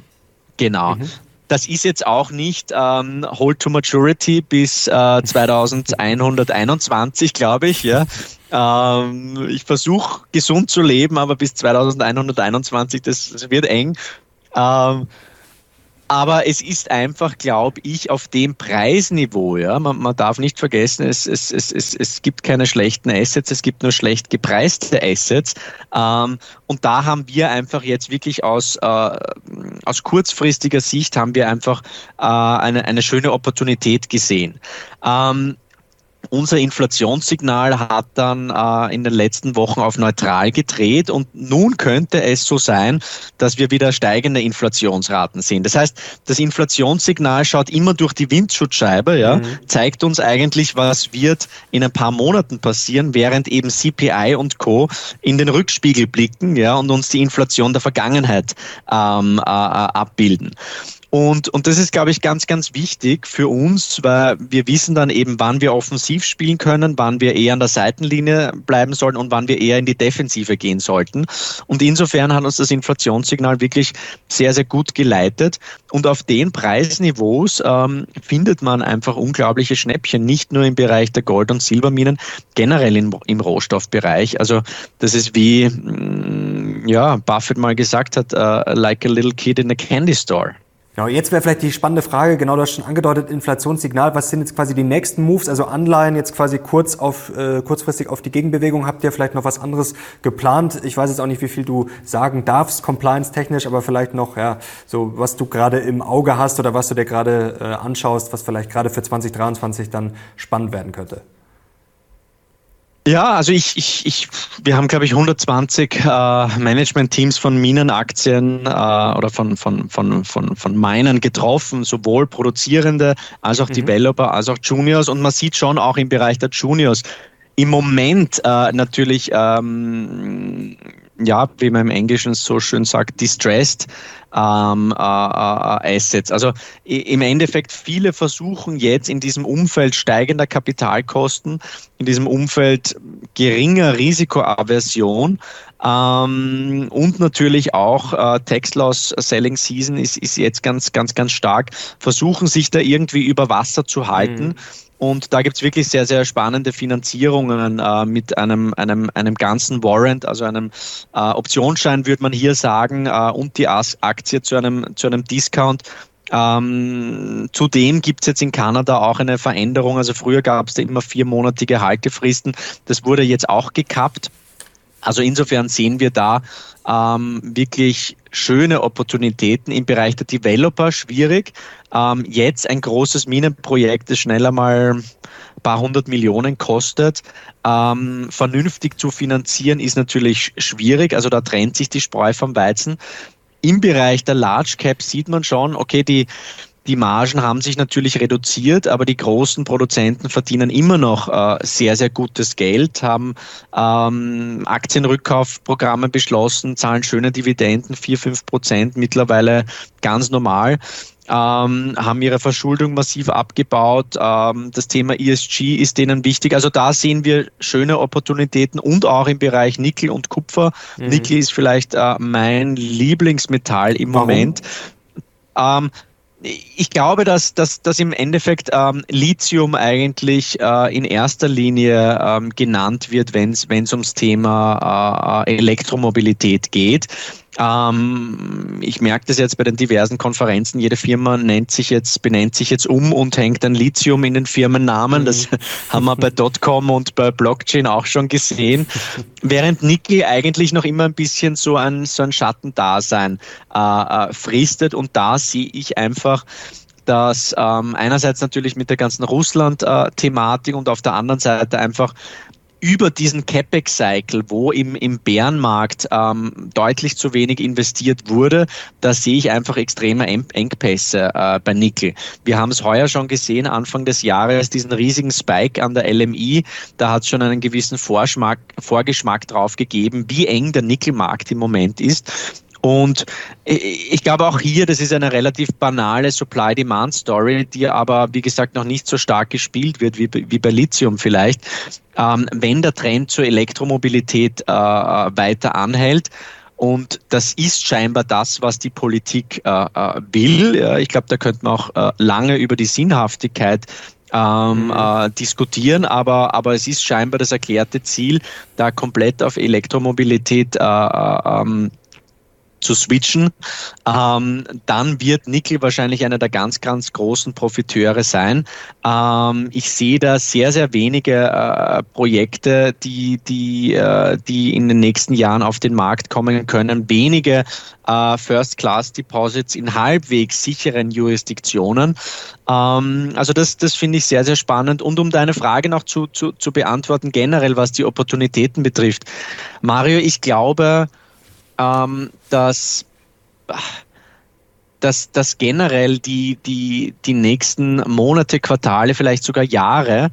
genau. Mhm. das ist jetzt auch nicht ähm, Hold to Maturity bis äh, 2121, glaube ich. Ja. Ähm, ich versuche gesund zu leben, aber bis 2121, das, das wird eng. Ähm, aber es ist einfach, glaube ich, auf dem Preisniveau. Ja, man, man darf nicht vergessen, es, es, es, es, es gibt keine schlechten Assets, es gibt nur schlecht gepreiste Assets. Ähm, und da haben wir einfach jetzt wirklich aus, äh, aus kurzfristiger Sicht haben wir einfach äh, eine, eine schöne Opportunität gesehen. Ähm, unser Inflationssignal hat dann äh, in den letzten Wochen auf neutral gedreht und nun könnte es so sein, dass wir wieder steigende Inflationsraten sehen. Das heißt, das Inflationssignal schaut immer durch die Windschutzscheibe, ja, mhm. zeigt uns eigentlich, was wird in ein paar Monaten passieren, während eben CPI und Co. in den Rückspiegel blicken, ja, und uns die Inflation der Vergangenheit ähm, äh, äh abbilden. Und, und das ist, glaube ich, ganz, ganz wichtig für uns, weil wir wissen dann eben, wann wir offensiv spielen können, wann wir eher an der Seitenlinie bleiben sollen und wann wir eher in die Defensive gehen sollten. Und insofern hat uns das Inflationssignal wirklich sehr, sehr gut geleitet. Und auf den Preisniveaus ähm, findet man einfach unglaubliche Schnäppchen, nicht nur im Bereich der Gold- und Silberminen, generell im, im Rohstoffbereich. Also das ist wie, mm, ja, Buffett mal gesagt hat, uh, like a little kid in a candy store. Genau, jetzt wäre vielleicht die spannende Frage, genau das schon angedeutet, Inflationssignal. Was sind jetzt quasi die nächsten Moves, also Anleihen jetzt quasi kurz auf, äh, kurzfristig auf die Gegenbewegung? Habt ihr vielleicht noch was anderes geplant? Ich weiß jetzt auch nicht, wie viel du sagen darfst, compliance-technisch, aber vielleicht noch, ja, so was du gerade im Auge hast oder was du dir gerade äh, anschaust, was vielleicht gerade für 2023 dann spannend werden könnte. Ja, also ich, ich, ich wir haben, glaube ich, 120 äh, Management-Teams von Minenaktien äh, oder von, von, von, von, von Minern getroffen, sowohl Produzierende als auch mhm. Developer, als auch Juniors. Und man sieht schon auch im Bereich der Juniors im Moment äh, natürlich ähm, ja, wie man im Englischen so schön sagt, distressed ähm, äh, äh, Assets. Also im Endeffekt viele versuchen jetzt in diesem Umfeld steigender Kapitalkosten, in diesem Umfeld geringer Risikoaversion ähm, und natürlich auch äh, Tax Loss Selling Season ist, ist jetzt ganz, ganz, ganz stark, versuchen sich da irgendwie über Wasser zu halten. Mhm und da gibt es wirklich sehr, sehr spannende Finanzierungen äh, mit einem, einem, einem ganzen Warrant, also einem äh, Optionsschein, würde man hier sagen, äh, und die Aktie zu einem, zu einem Discount. Ähm, zudem gibt es jetzt in Kanada auch eine Veränderung. Also früher gab es da immer viermonatige Haltefristen. Das wurde jetzt auch gekappt. Also insofern sehen wir da ähm, wirklich schöne Opportunitäten im Bereich der Developer, schwierig. Ähm, jetzt ein großes Minenprojekt, das schneller mal paar hundert Millionen kostet, ähm, vernünftig zu finanzieren, ist natürlich schwierig. Also da trennt sich die Spreu vom Weizen. Im Bereich der Large Cap sieht man schon, okay, die, die Margen haben sich natürlich reduziert, aber die großen Produzenten verdienen immer noch äh, sehr, sehr gutes Geld, haben ähm, Aktienrückkaufprogramme beschlossen, zahlen schöne Dividenden, 4, 5 Prozent, mittlerweile ganz normal. Ähm, haben ihre Verschuldung massiv abgebaut. Ähm, das Thema ESG ist denen wichtig. Also da sehen wir schöne Opportunitäten und auch im Bereich Nickel und Kupfer. Mhm. Nickel ist vielleicht äh, mein Lieblingsmetall im Warum? Moment. Ähm, ich glaube, dass, dass, dass im Endeffekt ähm, Lithium eigentlich äh, in erster Linie ähm, genannt wird, wenn es ums Thema äh, Elektromobilität geht. Ähm, ich merke das jetzt bei den diversen Konferenzen. Jede Firma nennt sich jetzt, benennt sich jetzt um und hängt ein Lithium in den Firmennamen. Das mhm. haben wir bei Dotcom und bei Blockchain auch schon gesehen. Während Nickel eigentlich noch immer ein bisschen so ein, so ein Schattendasein äh, äh, fristet. Und da sehe ich einfach, dass ähm, einerseits natürlich mit der ganzen Russland-Thematik äh, und auf der anderen Seite einfach über diesen CapEx-Cycle, wo im, im Bärenmarkt ähm, deutlich zu wenig investiert wurde, da sehe ich einfach extreme Engpässe äh, bei Nickel. Wir haben es heuer schon gesehen, Anfang des Jahres, diesen riesigen Spike an der LMI, da hat es schon einen gewissen Vorschmack, Vorgeschmack drauf gegeben, wie eng der Nickelmarkt im Moment ist. Und ich glaube auch hier, das ist eine relativ banale Supply-Demand-Story, die aber, wie gesagt, noch nicht so stark gespielt wird wie, wie bei Lithium vielleicht. Ähm, wenn der Trend zur Elektromobilität äh, weiter anhält, Und das ist scheinbar das, was die Politik äh, äh will. Ich glaube, da könnte man auch äh, lange über die Sinnhaftigkeit ähm, mhm. äh, diskutieren, aber, aber es ist scheinbar das erklärte Ziel, da komplett auf Elektromobilität äh, äh ähm, zu switchen, ähm, dann wird Nickel wahrscheinlich einer der ganz, ganz großen Profiteure sein. Ähm, ich sehe da sehr, sehr wenige äh, Projekte, die, die, äh, die in den nächsten Jahren auf den Markt kommen können. Wenige äh, First-Class-Deposits in halbwegs sicheren Jurisdiktionen. Ähm, also das, das finde ich sehr, sehr spannend. Und um deine Frage noch zu, zu, zu beantworten, generell was die Opportunitäten betrifft. Mario, ich glaube, ähm, dass, dass, dass generell die, die, die nächsten Monate, Quartale, vielleicht sogar Jahre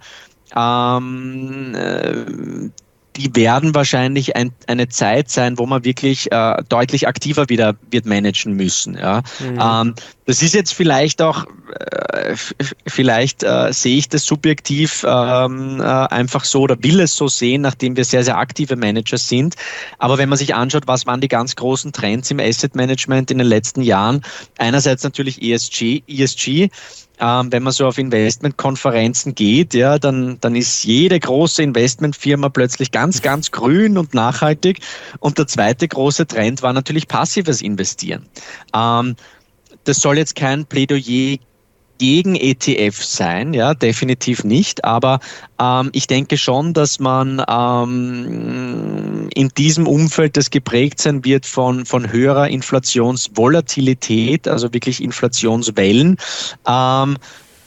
ähm, äh, die werden wahrscheinlich ein, eine Zeit sein, wo man wirklich äh, deutlich aktiver wieder wird managen müssen. Ja. Mhm. Ähm, das ist jetzt vielleicht auch, äh, vielleicht äh, sehe ich das subjektiv ähm, äh, einfach so oder will es so sehen, nachdem wir sehr, sehr aktive Manager sind. Aber wenn man sich anschaut, was waren die ganz großen Trends im Asset Management in den letzten Jahren, einerseits natürlich ESG, ESG ähm, wenn man so auf Investmentkonferenzen geht, ja, dann, dann ist jede große Investmentfirma plötzlich ganz, ganz grün und nachhaltig. Und der zweite große Trend war natürlich passives Investieren. Ähm, das soll jetzt kein Plädoyer gegen ETF sein, ja, definitiv nicht. Aber ähm, ich denke schon, dass man ähm, in diesem Umfeld, das geprägt sein wird von, von höherer Inflationsvolatilität, also wirklich Inflationswellen, ähm,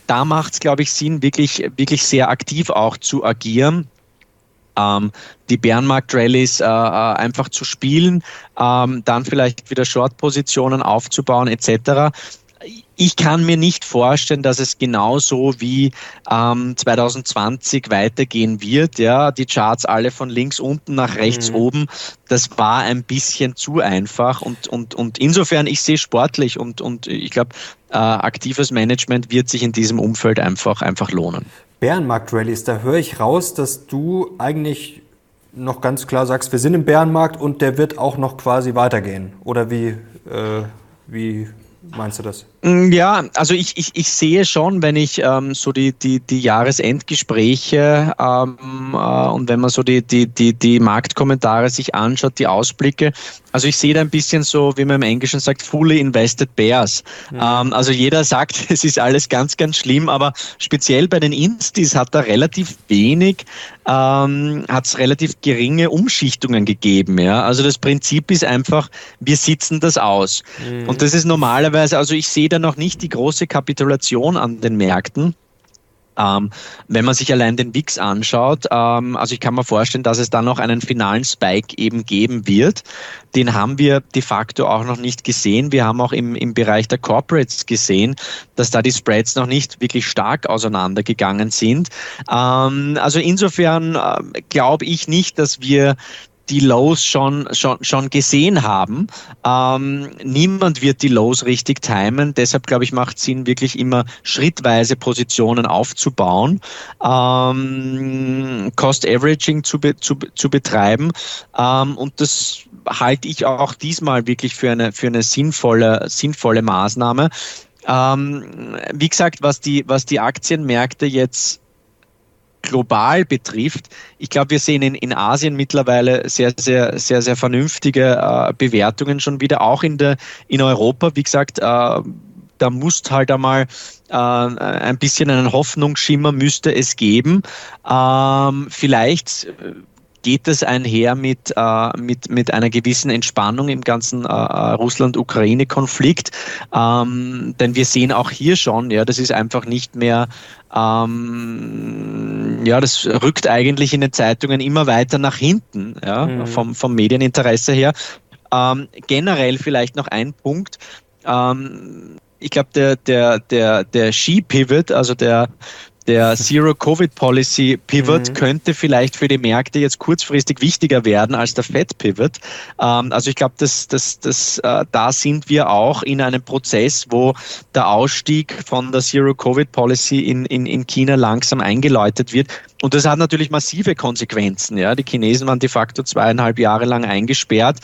da macht es, glaube ich, Sinn, wirklich, wirklich sehr aktiv auch zu agieren. Ähm, die Bärenmarkt-Rallies äh, äh, einfach zu spielen, ähm, dann vielleicht wieder Short-Positionen aufzubauen etc ich kann mir nicht vorstellen, dass es genauso wie ähm, 2020 weitergehen wird. Ja, die Charts alle von links unten nach rechts mhm. oben. Das war ein bisschen zu einfach und und und insofern ich sehe sportlich und und ich glaube äh, aktives Management wird sich in diesem Umfeld einfach einfach lohnen. Bärenmarkt-Rallies, da höre ich raus, dass du eigentlich noch ganz klar sagst, wir sind im Bärenmarkt und der wird auch noch quasi weitergehen. Oder wie, äh, wie meinst du das? Mm, ja, also ich, ich, ich sehe schon, wenn ich ähm, so die, die, die Jahresendgespräche ähm, äh, und wenn man so die, die, die, die Marktkommentare sich anschaut, die Ausblicke, also ich sehe da ein bisschen so, wie man im Englischen sagt, fully invested bears. Mhm. Ähm, also jeder sagt, es ist alles ganz, ganz schlimm, aber speziell bei den Instis hat da relativ wenig, ähm, hat es relativ geringe Umschichtungen gegeben. Ja? Also das Prinzip ist einfach, wir sitzen das aus. Mhm. Und das ist normalerweise, also ich sehe da noch nicht die große Kapitulation an den Märkten. Ähm, wenn man sich allein den VIX anschaut, ähm, also ich kann mir vorstellen, dass es da noch einen finalen Spike eben geben wird. Den haben wir de facto auch noch nicht gesehen. Wir haben auch im, im Bereich der Corporates gesehen, dass da die Spreads noch nicht wirklich stark auseinandergegangen sind. Ähm, also insofern äh, glaube ich nicht, dass wir die Lows schon, schon, schon gesehen haben. Ähm, niemand wird die Lows richtig timen. Deshalb, glaube ich, macht Sinn, wirklich immer schrittweise Positionen aufzubauen, ähm, Cost Averaging zu, be, zu, zu betreiben. Ähm, und das halte ich auch diesmal wirklich für eine, für eine sinnvolle, sinnvolle Maßnahme. Ähm, wie gesagt, was die, was die Aktienmärkte jetzt global betrifft, ich glaube, wir sehen in, in Asien mittlerweile sehr, sehr, sehr, sehr vernünftige äh, Bewertungen schon wieder, auch in, der, in Europa. Wie gesagt, äh, da muss halt einmal äh, ein bisschen einen Hoffnungsschimmer müsste es geben. Ähm, vielleicht äh, geht es einher mit, äh, mit, mit einer gewissen Entspannung im ganzen äh, Russland-Ukraine-Konflikt. Ähm, denn wir sehen auch hier schon, ja, das ist einfach nicht mehr, ähm, ja, das rückt eigentlich in den Zeitungen immer weiter nach hinten, ja, mhm. vom, vom Medieninteresse her. Ähm, generell vielleicht noch ein Punkt. Ähm, ich glaube, der, der, der, der Ski-Pivot, also der, der Zero-Covid-Policy-Pivot mhm. könnte vielleicht für die Märkte jetzt kurzfristig wichtiger werden als der Fed-Pivot. Ähm, also ich glaube, dass, dass, dass, äh, da sind wir auch in einem Prozess, wo der Ausstieg von der Zero-Covid-Policy in, in, in China langsam eingeläutet wird. Und das hat natürlich massive Konsequenzen. Ja? Die Chinesen waren de facto zweieinhalb Jahre lang eingesperrt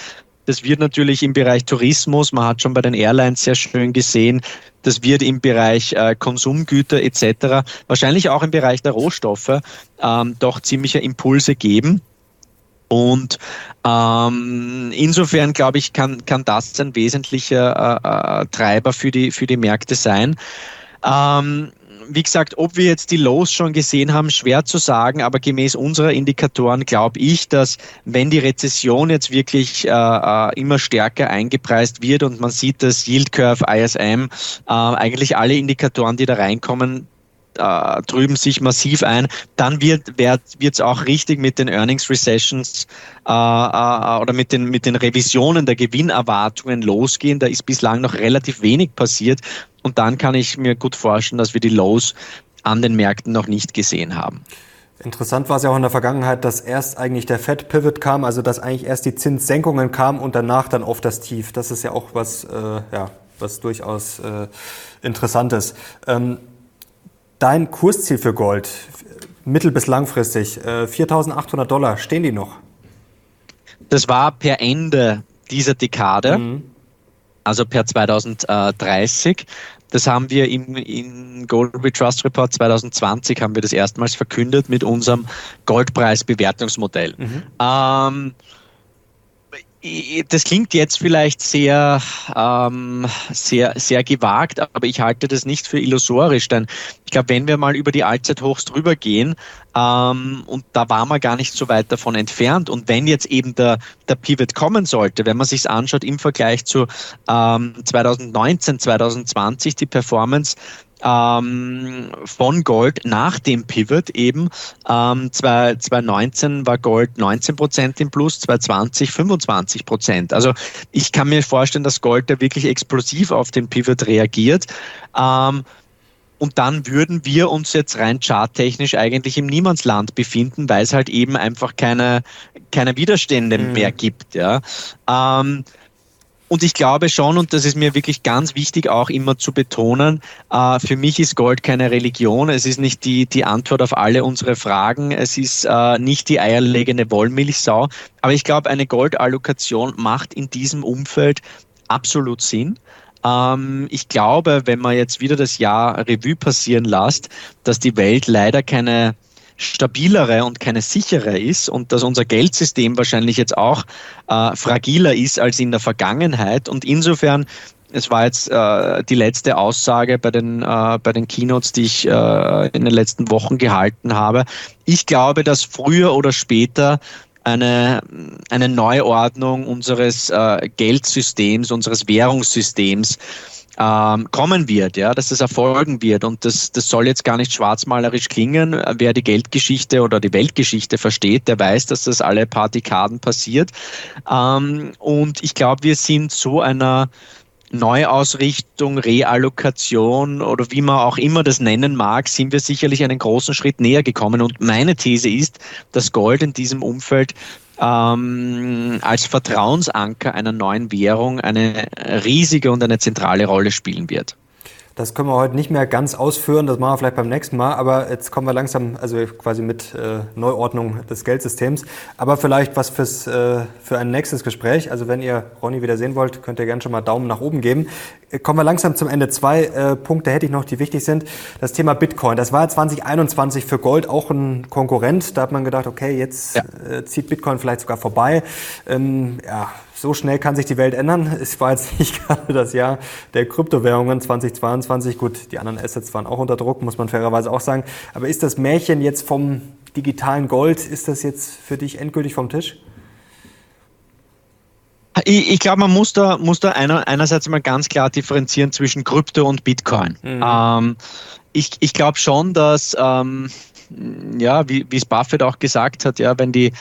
Das wird natürlich im Bereich Tourismus, man hat schon bei den Airlines sehr schön gesehen, das wird im Bereich äh, Konsumgüter etc., wahrscheinlich auch im Bereich der Rohstoffe ähm, doch ziemliche Impulse geben. Und ähm, insofern glaube ich, kann, kann das ein wesentlicher äh, äh, Treiber für die, für die Märkte sein. Ähm, wie gesagt, ob wir jetzt die Lows schon gesehen haben, schwer zu sagen, aber gemäß unserer Indikatoren glaube ich, dass wenn die Rezession jetzt wirklich äh, äh immer stärker eingepreist wird und man sieht, dass Yield Curve, ISM, äh, eigentlich alle Indikatoren, die da reinkommen, äh, drüben sich massiv ein, dann wird es auch richtig mit den Earnings Recessions äh, äh, oder mit den, mit den Revisionen der Gewinnerwartungen losgehen. Da ist bislang noch relativ wenig passiert und dann kann ich mir gut vorstellen, dass wir die Lows an den Märkten noch nicht gesehen haben. Interessant war es ja auch in der Vergangenheit, dass erst eigentlich der Fed Pivot kam, also dass eigentlich erst die Zinssenkungen kamen und danach dann auf das Tief. Das ist ja auch was, äh, ja, was durchaus äh, interessant. Ähm, Dein Kursziel für Gold, mittel- bis langfristig, 4.800 äh, Dollar, stehen die noch? Das war per Ende dieser Dekade, mhm. also per 2030. Das haben wir im, im Gold Trust Report 2020 haben wir das erstmals verkündet mit unserem Goldpreisbewertungsmodell. Mhm. Ähm, das klingt jetzt vielleicht sehr, ähm, sehr, sehr gewagt, aber ich halte das nicht für illusorisch, denn ich glaube, wenn wir mal über die Allzeithochs drüber gehen, ähm, und da waren wir gar nicht so weit davon entfernt, und wenn jetzt eben der, der Pivot kommen sollte, wenn man sich anschaut im Vergleich zu ähm, 2019, 2020, die Performance, ähm, von Gold nach dem Pivot eben. Ähm, 2019 war Gold 19 Prozent im Plus, 2020 25 Prozent. Also ich kann mir vorstellen, dass Gold da wirklich explosiv auf den Pivot reagiert. Ähm, und dann würden wir uns jetzt rein charttechnisch eigentlich im Niemandsland befinden, weil es halt eben einfach keine, keine Widerstände mhm. mehr gibt. Ja. Ähm, und ich glaube schon, und das ist mir wirklich ganz wichtig auch immer zu betonen, äh, für mich ist Gold keine Religion. Es ist nicht die, die Antwort auf alle unsere Fragen. Es ist äh, nicht die eierlegende Wollmilchsau. Aber ich glaube, eine Goldallokation macht in diesem Umfeld absolut Sinn ähm, ich glaube, wenn man jetzt wieder das Jahr Revue passieren lässt, dass die Welt leider keine stabilere und keine sichere ist und dass unser Geldsystem wahrscheinlich jetzt auch äh, fragiler ist als in der Vergangenheit. Und insofern es war jetzt äh, die letzte Aussage bei den, äh, bei den Keynotes, die ich äh, in den letzten Wochen gehalten habe. Ich glaube, dass früher oder später eine, eine Neuordnung unseres äh, Geldsystems, unseres Währungssystems ähm, kommen wird, ja, dass das erfolgen wird. Und das, das soll jetzt gar nicht schwarzmalerisch klingen. Wer die Geldgeschichte oder die Weltgeschichte versteht, der weiß, dass das alle paar Dekaden passiert. Ähm, und ich glaube, wir sind so einer Neuausrichtung, Reallokation oder wie man auch immer das nennen mag, sind wir sicherlich einen großen Schritt näher gekommen. Und meine These ist, dass Gold in diesem Umfeld ähm, als Vertrauensanker einer neuen Währung eine riesige und eine zentrale Rolle spielen wird. Das können wir heute nicht mehr ganz ausführen, das machen wir vielleicht beim nächsten Mal, aber jetzt kommen wir langsam, also quasi mit äh, Neuordnung des Geldsystems. Aber vielleicht was fürs, äh, für ein nächstes Gespräch. Also wenn ihr Ronny wieder sehen wollt, könnt ihr gerne schon mal Daumen nach oben geben. Äh, kommen wir langsam zum Ende. Zwei äh, Punkte hätte ich noch, die wichtig sind. Das Thema Bitcoin. Das war 2021 für Gold auch ein Konkurrent. Da hat man gedacht, okay, jetzt ja. äh, zieht Bitcoin vielleicht sogar vorbei. Ähm, ja, so schnell kann sich die Welt ändern. Es war jetzt nicht gerade das Jahr der Kryptowährungen 2022. Gut, die anderen Assets waren auch unter Druck, muss man fairerweise auch sagen. Aber ist das Märchen jetzt vom digitalen Gold, ist das jetzt für dich endgültig vom Tisch? Ich, ich glaube, man muss da, muss da einer, einerseits mal ganz klar differenzieren zwischen Krypto und Bitcoin. Mhm. Ähm, ich ich glaube schon, dass ähm, ja, wie, wie es Buffett auch gesagt hat, ja, wenn die,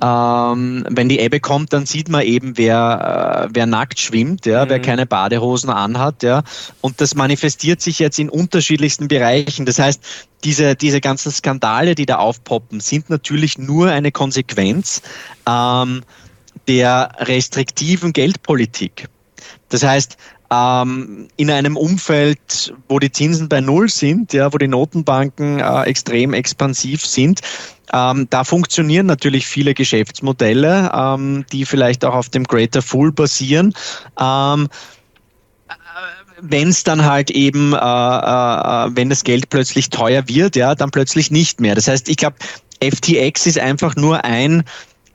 ähm, wenn die Ebbe kommt, dann sieht man eben, wer, äh, wer nackt schwimmt, ja, mhm. wer keine Badehosen anhat, ja. Und das manifestiert sich jetzt in unterschiedlichsten Bereichen. Das heißt, diese, diese ganzen Skandale, die da aufpoppen, sind natürlich nur eine Konsequenz ähm, der restriktiven Geldpolitik. Das heißt, ähm, in einem Umfeld, wo die Zinsen bei Null sind, ja, wo die Notenbanken äh, extrem expansiv sind, ähm, da funktionieren natürlich viele Geschäftsmodelle, ähm, die vielleicht auch auf dem Greater Full basieren. Ähm, wenn es dann halt eben, äh, äh, wenn das Geld plötzlich teuer wird, ja, dann plötzlich nicht mehr. Das heißt, ich glaube, FTX ist einfach nur ein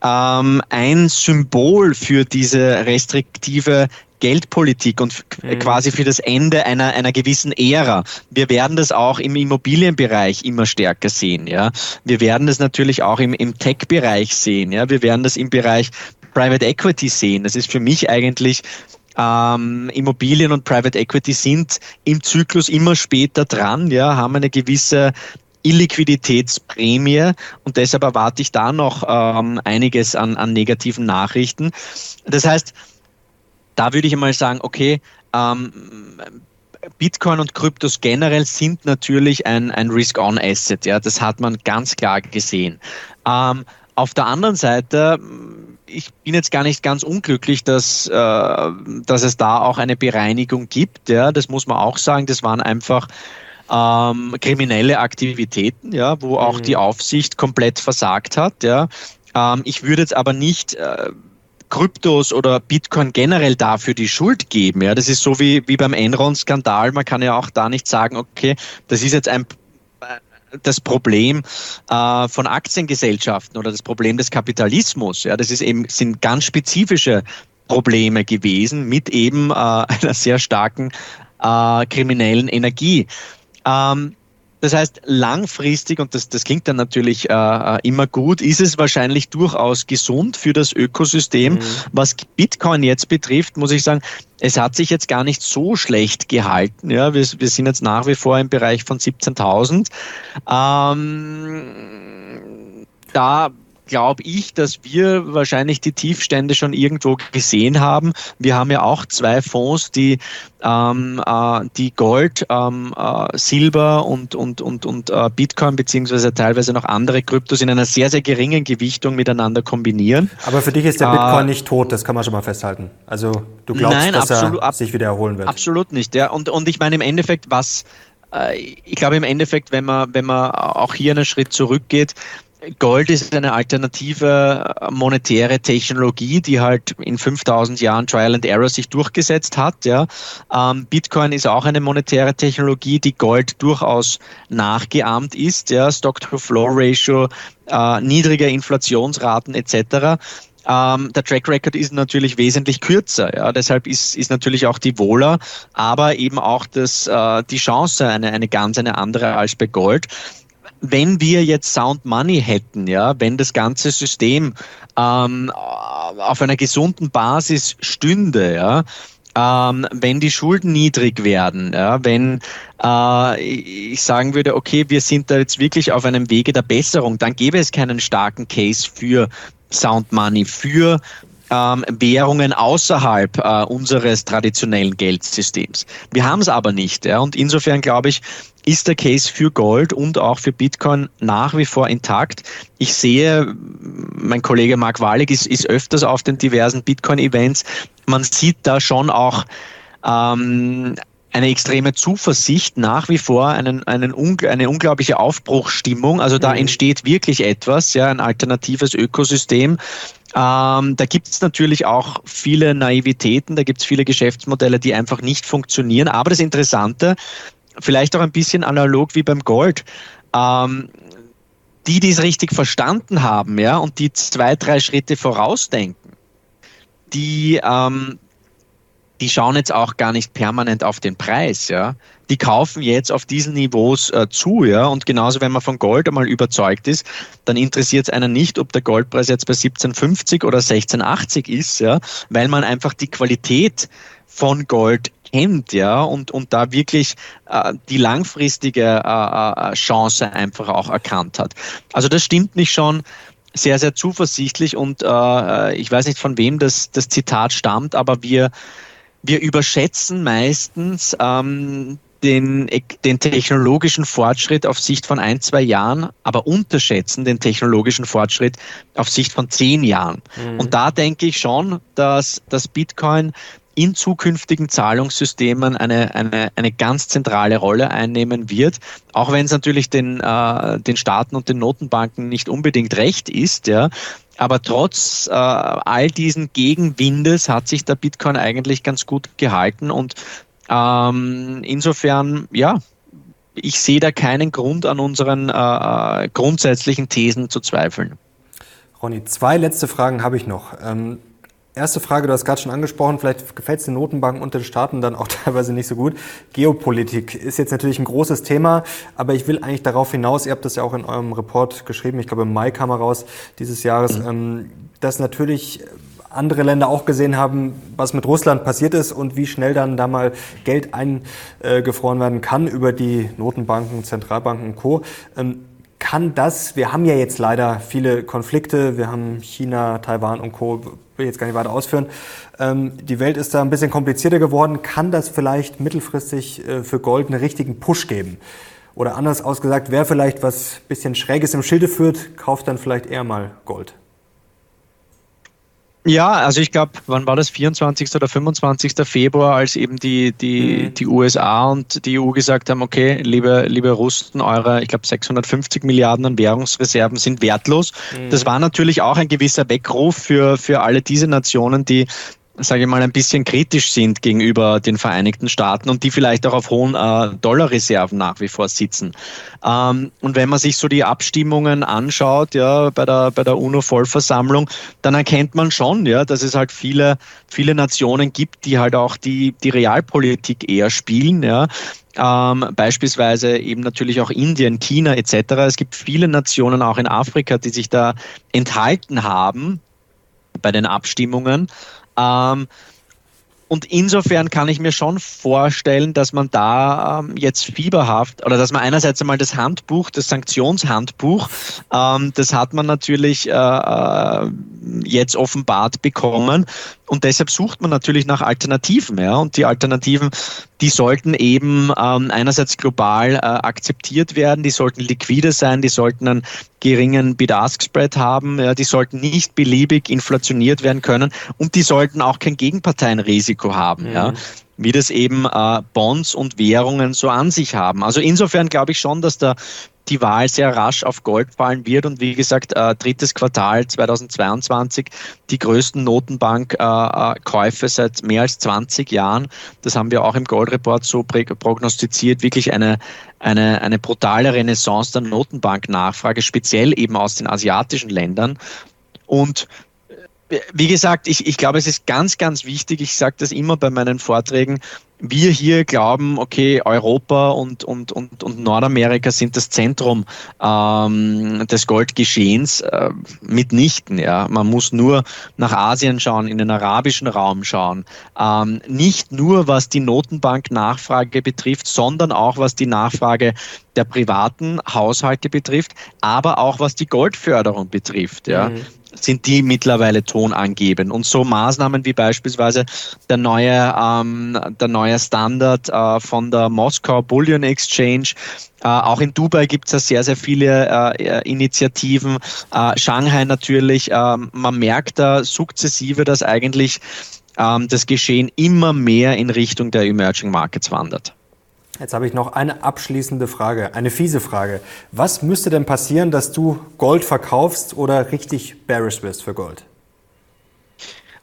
ähm, ein Symbol für diese restriktive Geldpolitik und mhm. quasi für das Ende einer, einer gewissen Ära. Wir werden das auch im Immobilienbereich immer stärker sehen. Ja. Wir werden das natürlich auch im, im Tech-Bereich sehen. Ja. Wir werden das im Bereich Private Equity sehen. Das ist für mich eigentlich ähm, Immobilien und Private Equity sind im Zyklus immer später dran, ja, haben eine gewisse Illiquiditätsprämie und deshalb erwarte ich da noch ähm, einiges an, an negativen Nachrichten. Das heißt, da würde ich einmal sagen, okay, ähm, Bitcoin und Kryptos generell sind natürlich ein, ein Risk-on-Asset. Ja, das hat man ganz klar gesehen. Ähm, auf der anderen Seite, ich bin jetzt gar nicht ganz unglücklich, dass, äh, dass es da auch eine Bereinigung gibt. Ja, das muss man auch sagen. Das waren einfach ähm, kriminelle Aktivitäten, ja, wo auch mhm. die Aufsicht komplett versagt hat. Ja. Ähm, ich würde jetzt aber nicht äh, Kryptos oder Bitcoin generell dafür die Schuld geben. Ja, das ist so wie, wie beim Enron-Skandal. Man kann ja auch da nicht sagen, okay, das ist jetzt ein das Problem äh, von Aktiengesellschaften oder das Problem des Kapitalismus. Ja, das ist eben, sind ganz spezifische Probleme gewesen mit eben äh, einer sehr starken äh, kriminellen Energie. Ähm, das heißt, langfristig, und das, das klingt dann natürlich äh, äh, immer gut, ist es wahrscheinlich durchaus gesund für das Ökosystem. Mhm. Was Bitcoin jetzt betrifft, muss ich sagen, es hat sich jetzt gar nicht so schlecht gehalten. Ja, wir, wir sind jetzt nach wie vor im Bereich von 17.000. Ähm, da glaube ich, dass wir wahrscheinlich die Tiefstände schon irgendwo gesehen haben. Wir haben ja auch zwei Fonds, die, ähm, äh, die Gold, ähm, äh, Silber und, und, und, und äh, Bitcoin beziehungsweise teilweise noch andere Kryptos in einer sehr, sehr geringen Gewichtung miteinander kombinieren. Aber für dich ist der Bitcoin äh, nicht tot, das kann man schon mal festhalten. Also du glaubst, nein, dass absolut, er sich wieder erholen wird. Absolut nicht. Ja. Und, und ich meine im Endeffekt, was äh, ich glaube im Endeffekt, wenn man, wenn man auch hier einen Schritt zurückgeht, Gold ist eine alternative äh, monetäre Technologie, die halt in 5000 Jahren Trial and Error sich durchgesetzt hat. Ja. Ähm, Bitcoin ist auch eine monetäre Technologie, die Gold durchaus nachgeahmt ist. Ja. Stock-to-Flow-Ratio, äh, niedrige Inflationsraten etc. Ähm, der Track Record ist natürlich wesentlich kürzer. Ja. Deshalb ist, ist natürlich auch die Vola, aber eben auch das, äh, die Chance eine, eine ganz eine andere als bei Gold wenn wir jetzt Sound Money hätten, ja, wenn das ganze System ähm, auf einer gesunden Basis stünde, ja, ähm, wenn die Schulden niedrig werden, ja, wenn äh, ich sagen würde, okay, wir sind da jetzt wirklich auf einem Wege der Besserung, dann gäbe es keinen starken Case für Sound Money, für ähm, Währungen außerhalb äh, unseres traditionellen Geldsystems. Wir haben es aber nicht. Ja, und insofern glaube ich, ist der Case für Gold und auch für Bitcoin nach wie vor intakt. Ich sehe, mein Kollege Mark Wallig ist, ist öfters auf den diversen Bitcoin-Events. Man sieht da schon auch ähm, eine extreme Zuversicht, nach wie vor einen, einen, eine unglaubliche Aufbruchsstimmung. Also da mhm. entsteht wirklich etwas, ja, ein alternatives Ökosystem. Ähm, da gibt es natürlich auch viele Naivitäten, da gibt es viele Geschäftsmodelle, die einfach nicht funktionieren. Aber das Interessante, vielleicht auch ein bisschen analog wie beim Gold. Ähm, die, die es richtig verstanden haben, ja, und die zwei, drei Schritte vorausdenken, die, ähm, die schauen jetzt auch gar nicht permanent auf den Preis, ja. Die kaufen jetzt auf diesen Niveaus äh, zu, ja. Und genauso, wenn man von Gold einmal überzeugt ist, dann interessiert es einen nicht, ob der Goldpreis jetzt bei 17,50 oder 16,80 ist, ja, weil man einfach die Qualität von Gold kennt, ja, und, und da wirklich äh, die langfristige äh, äh, Chance einfach auch erkannt hat. Also das stimmt nicht schon sehr, sehr zuversichtlich und äh, ich weiß nicht, von wem das, das Zitat stammt, aber wir, wir überschätzen meistens ähm, den, den technologischen Fortschritt auf Sicht von ein, zwei Jahren, aber unterschätzen den technologischen Fortschritt auf Sicht von zehn Jahren. Mhm. Und da denke ich schon, dass das Bitcoin in zukünftigen Zahlungssystemen eine, eine, eine ganz zentrale Rolle einnehmen wird, auch wenn es natürlich den, äh, den Staaten und den Notenbanken nicht unbedingt recht ist, ja. Aber trotz äh, all diesen Gegenwindes hat sich der Bitcoin eigentlich ganz gut gehalten und ähm, insofern, ja, ich sehe da keinen Grund an unseren äh, grundsätzlichen Thesen zu zweifeln. Ronny, zwei letzte Fragen habe ich noch. Ähm, erste Frage, du hast gerade schon angesprochen, vielleicht gefällt es den Notenbanken und den Staaten dann auch teilweise nicht so gut. Geopolitik ist jetzt natürlich ein großes Thema, aber ich will eigentlich darauf hinaus, ihr habt das ja auch in eurem Report geschrieben, ich glaube im Mai kam er raus dieses Jahres, mhm. ähm, dass natürlich andere Länder auch gesehen haben, was mit Russland passiert ist und wie schnell dann da mal Geld eingefroren werden kann über die Notenbanken, Zentralbanken und Co. Ähm, kann das, wir haben ja jetzt leider viele Konflikte, wir haben China, Taiwan und Co., will jetzt gar nicht weiter ausführen. Ähm, die Welt ist da ein bisschen komplizierter geworden. Kann das vielleicht mittelfristig äh, für Gold einen richtigen Push geben? Oder anders ausgesagt, wer vielleicht was bisschen Schräges im Schilde führt, kauft dann vielleicht eher mal Gold. Ja, also ich glaube, wann war das? 24. oder 25. Februar, als eben die, die, mhm. die USA und die EU gesagt haben, okay, liebe, liebe Russen, eure, ich glaube, 650 Milliarden an Währungsreserven sind wertlos. Mhm. Das war natürlich auch ein gewisser Weckruf für, für alle diese Nationen, die sage ich mal, ein bisschen kritisch sind gegenüber den Vereinigten Staaten und die vielleicht auch auf hohen äh, Dollarreserven nach wie vor sitzen. Ähm, und wenn man sich so die Abstimmungen anschaut, ja, bei der, bei der UNO-Vollversammlung, dann erkennt man schon, ja, dass es halt viele, viele Nationen gibt, die halt auch die, die Realpolitik eher spielen, ja. Ähm, beispielsweise eben natürlich auch Indien, China etc. Es gibt viele Nationen auch in Afrika, die sich da enthalten haben bei den Abstimmungen. Ähm, und insofern kann ich mir schon vorstellen, dass man da ähm, jetzt fieberhaft oder dass man einerseits einmal das Handbuch, das Sanktionshandbuch, ähm, das hat man natürlich äh, äh, jetzt offenbart bekommen und deshalb sucht man natürlich nach Alternativen. Ja? Und die Alternativen, die sollten eben ähm, einerseits global äh, akzeptiert werden, die sollten liquide sein, die sollten einen geringen Bid-Ask-Spread haben, ja? die sollten nicht beliebig inflationiert werden können und die sollten auch kein Gegenparteienrisiko haben. Mhm. Ja? wie das eben äh, Bonds und Währungen so an sich haben. Also insofern glaube ich schon, dass der die Wahl sehr rasch auf Gold fallen wird. Und wie gesagt, äh, drittes Quartal 2022, die größten Notenbankkäufe äh, seit mehr als 20 Jahren. Das haben wir auch im Goldreport so prognostiziert. Wirklich eine, eine, eine brutale Renaissance der Notenbanknachfrage, speziell eben aus den asiatischen Ländern. Und äh, wie gesagt, ich, ich glaube, es ist ganz, ganz wichtig, ich sage das immer bei meinen Vorträgen, wir hier glauben, okay, Europa und, und, und, und Nordamerika sind das Zentrum ähm, des Goldgeschehens äh, mitnichten. Ja. Man muss nur nach Asien schauen, in den arabischen Raum schauen. Ähm, nicht nur was die Notenbank-Nachfrage betrifft, sondern auch was die Nachfrage der privaten Haushalte betrifft, aber auch was die Goldförderung betrifft. Ja. Mhm sind die mittlerweile tonangebend. Und so Maßnahmen wie beispielsweise der neue, ähm, der neue Standard äh, von der Moskau Bullion Exchange. Äh, auch in Dubai gibt es ja sehr, sehr viele äh, Initiativen. Äh, Shanghai natürlich. Ähm, man merkt da sukzessive, dass eigentlich ähm, das Geschehen immer mehr in Richtung der Emerging Markets wandert. Jetzt habe ich noch eine abschließende Frage, eine fiese Frage. Was müsste denn passieren, dass du Gold verkaufst oder richtig bearish wirst für Gold?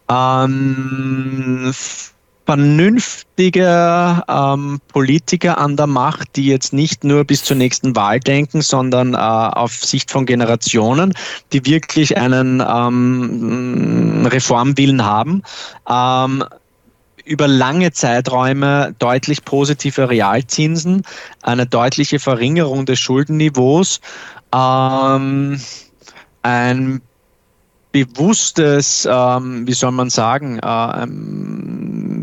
Ähm, vernünftige ähm, Politiker an der Macht, die jetzt nicht nur bis zur nächsten Wahl denken, sondern äh, auf Sicht von Generationen, die wirklich einen ähm, Reformwillen haben. Ähm, über lange Zeiträume deutlich positive Realzinsen, eine deutliche Verringerung des Schuldenniveaus, ähm, ein bewusstes, ähm, wie soll man sagen, äh,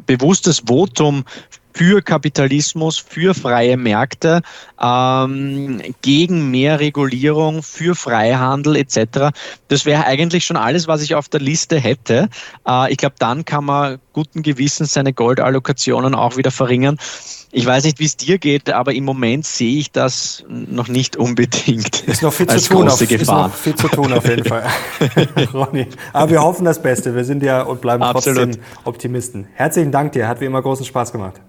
bewusstes Votum für Kapitalismus, für freie Märkte, ähm, gegen mehr Regulierung, für Freihandel etc. Das wäre eigentlich schon alles, was ich auf der Liste hätte. Äh, ich glaube, dann kann man guten Gewissens seine Goldallokationen auch wieder verringern. Ich weiß nicht, wie es dir geht, aber im Moment sehe ich das noch nicht unbedingt. Ist noch viel zu tun, auf, ist noch viel zu tun auf jeden Fall, Ronny. Aber wir hoffen das Beste. Wir sind ja und bleiben Absolut. trotzdem Optimisten. Herzlichen Dank dir, hat wie immer großen Spaß gemacht.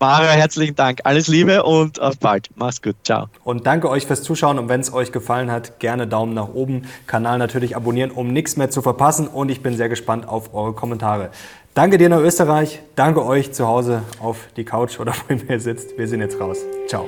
Mario, herzlichen Dank. Alles Liebe und auf bald. Mach's gut. Ciao. Und danke euch fürs Zuschauen. Und wenn es euch gefallen hat, gerne Daumen nach oben. Kanal natürlich abonnieren, um nichts mehr zu verpassen. Und ich bin sehr gespannt auf eure Kommentare. Danke dir nach Österreich. Danke euch zu Hause auf die Couch oder wo ihr sitzt. Wir sind jetzt raus. Ciao.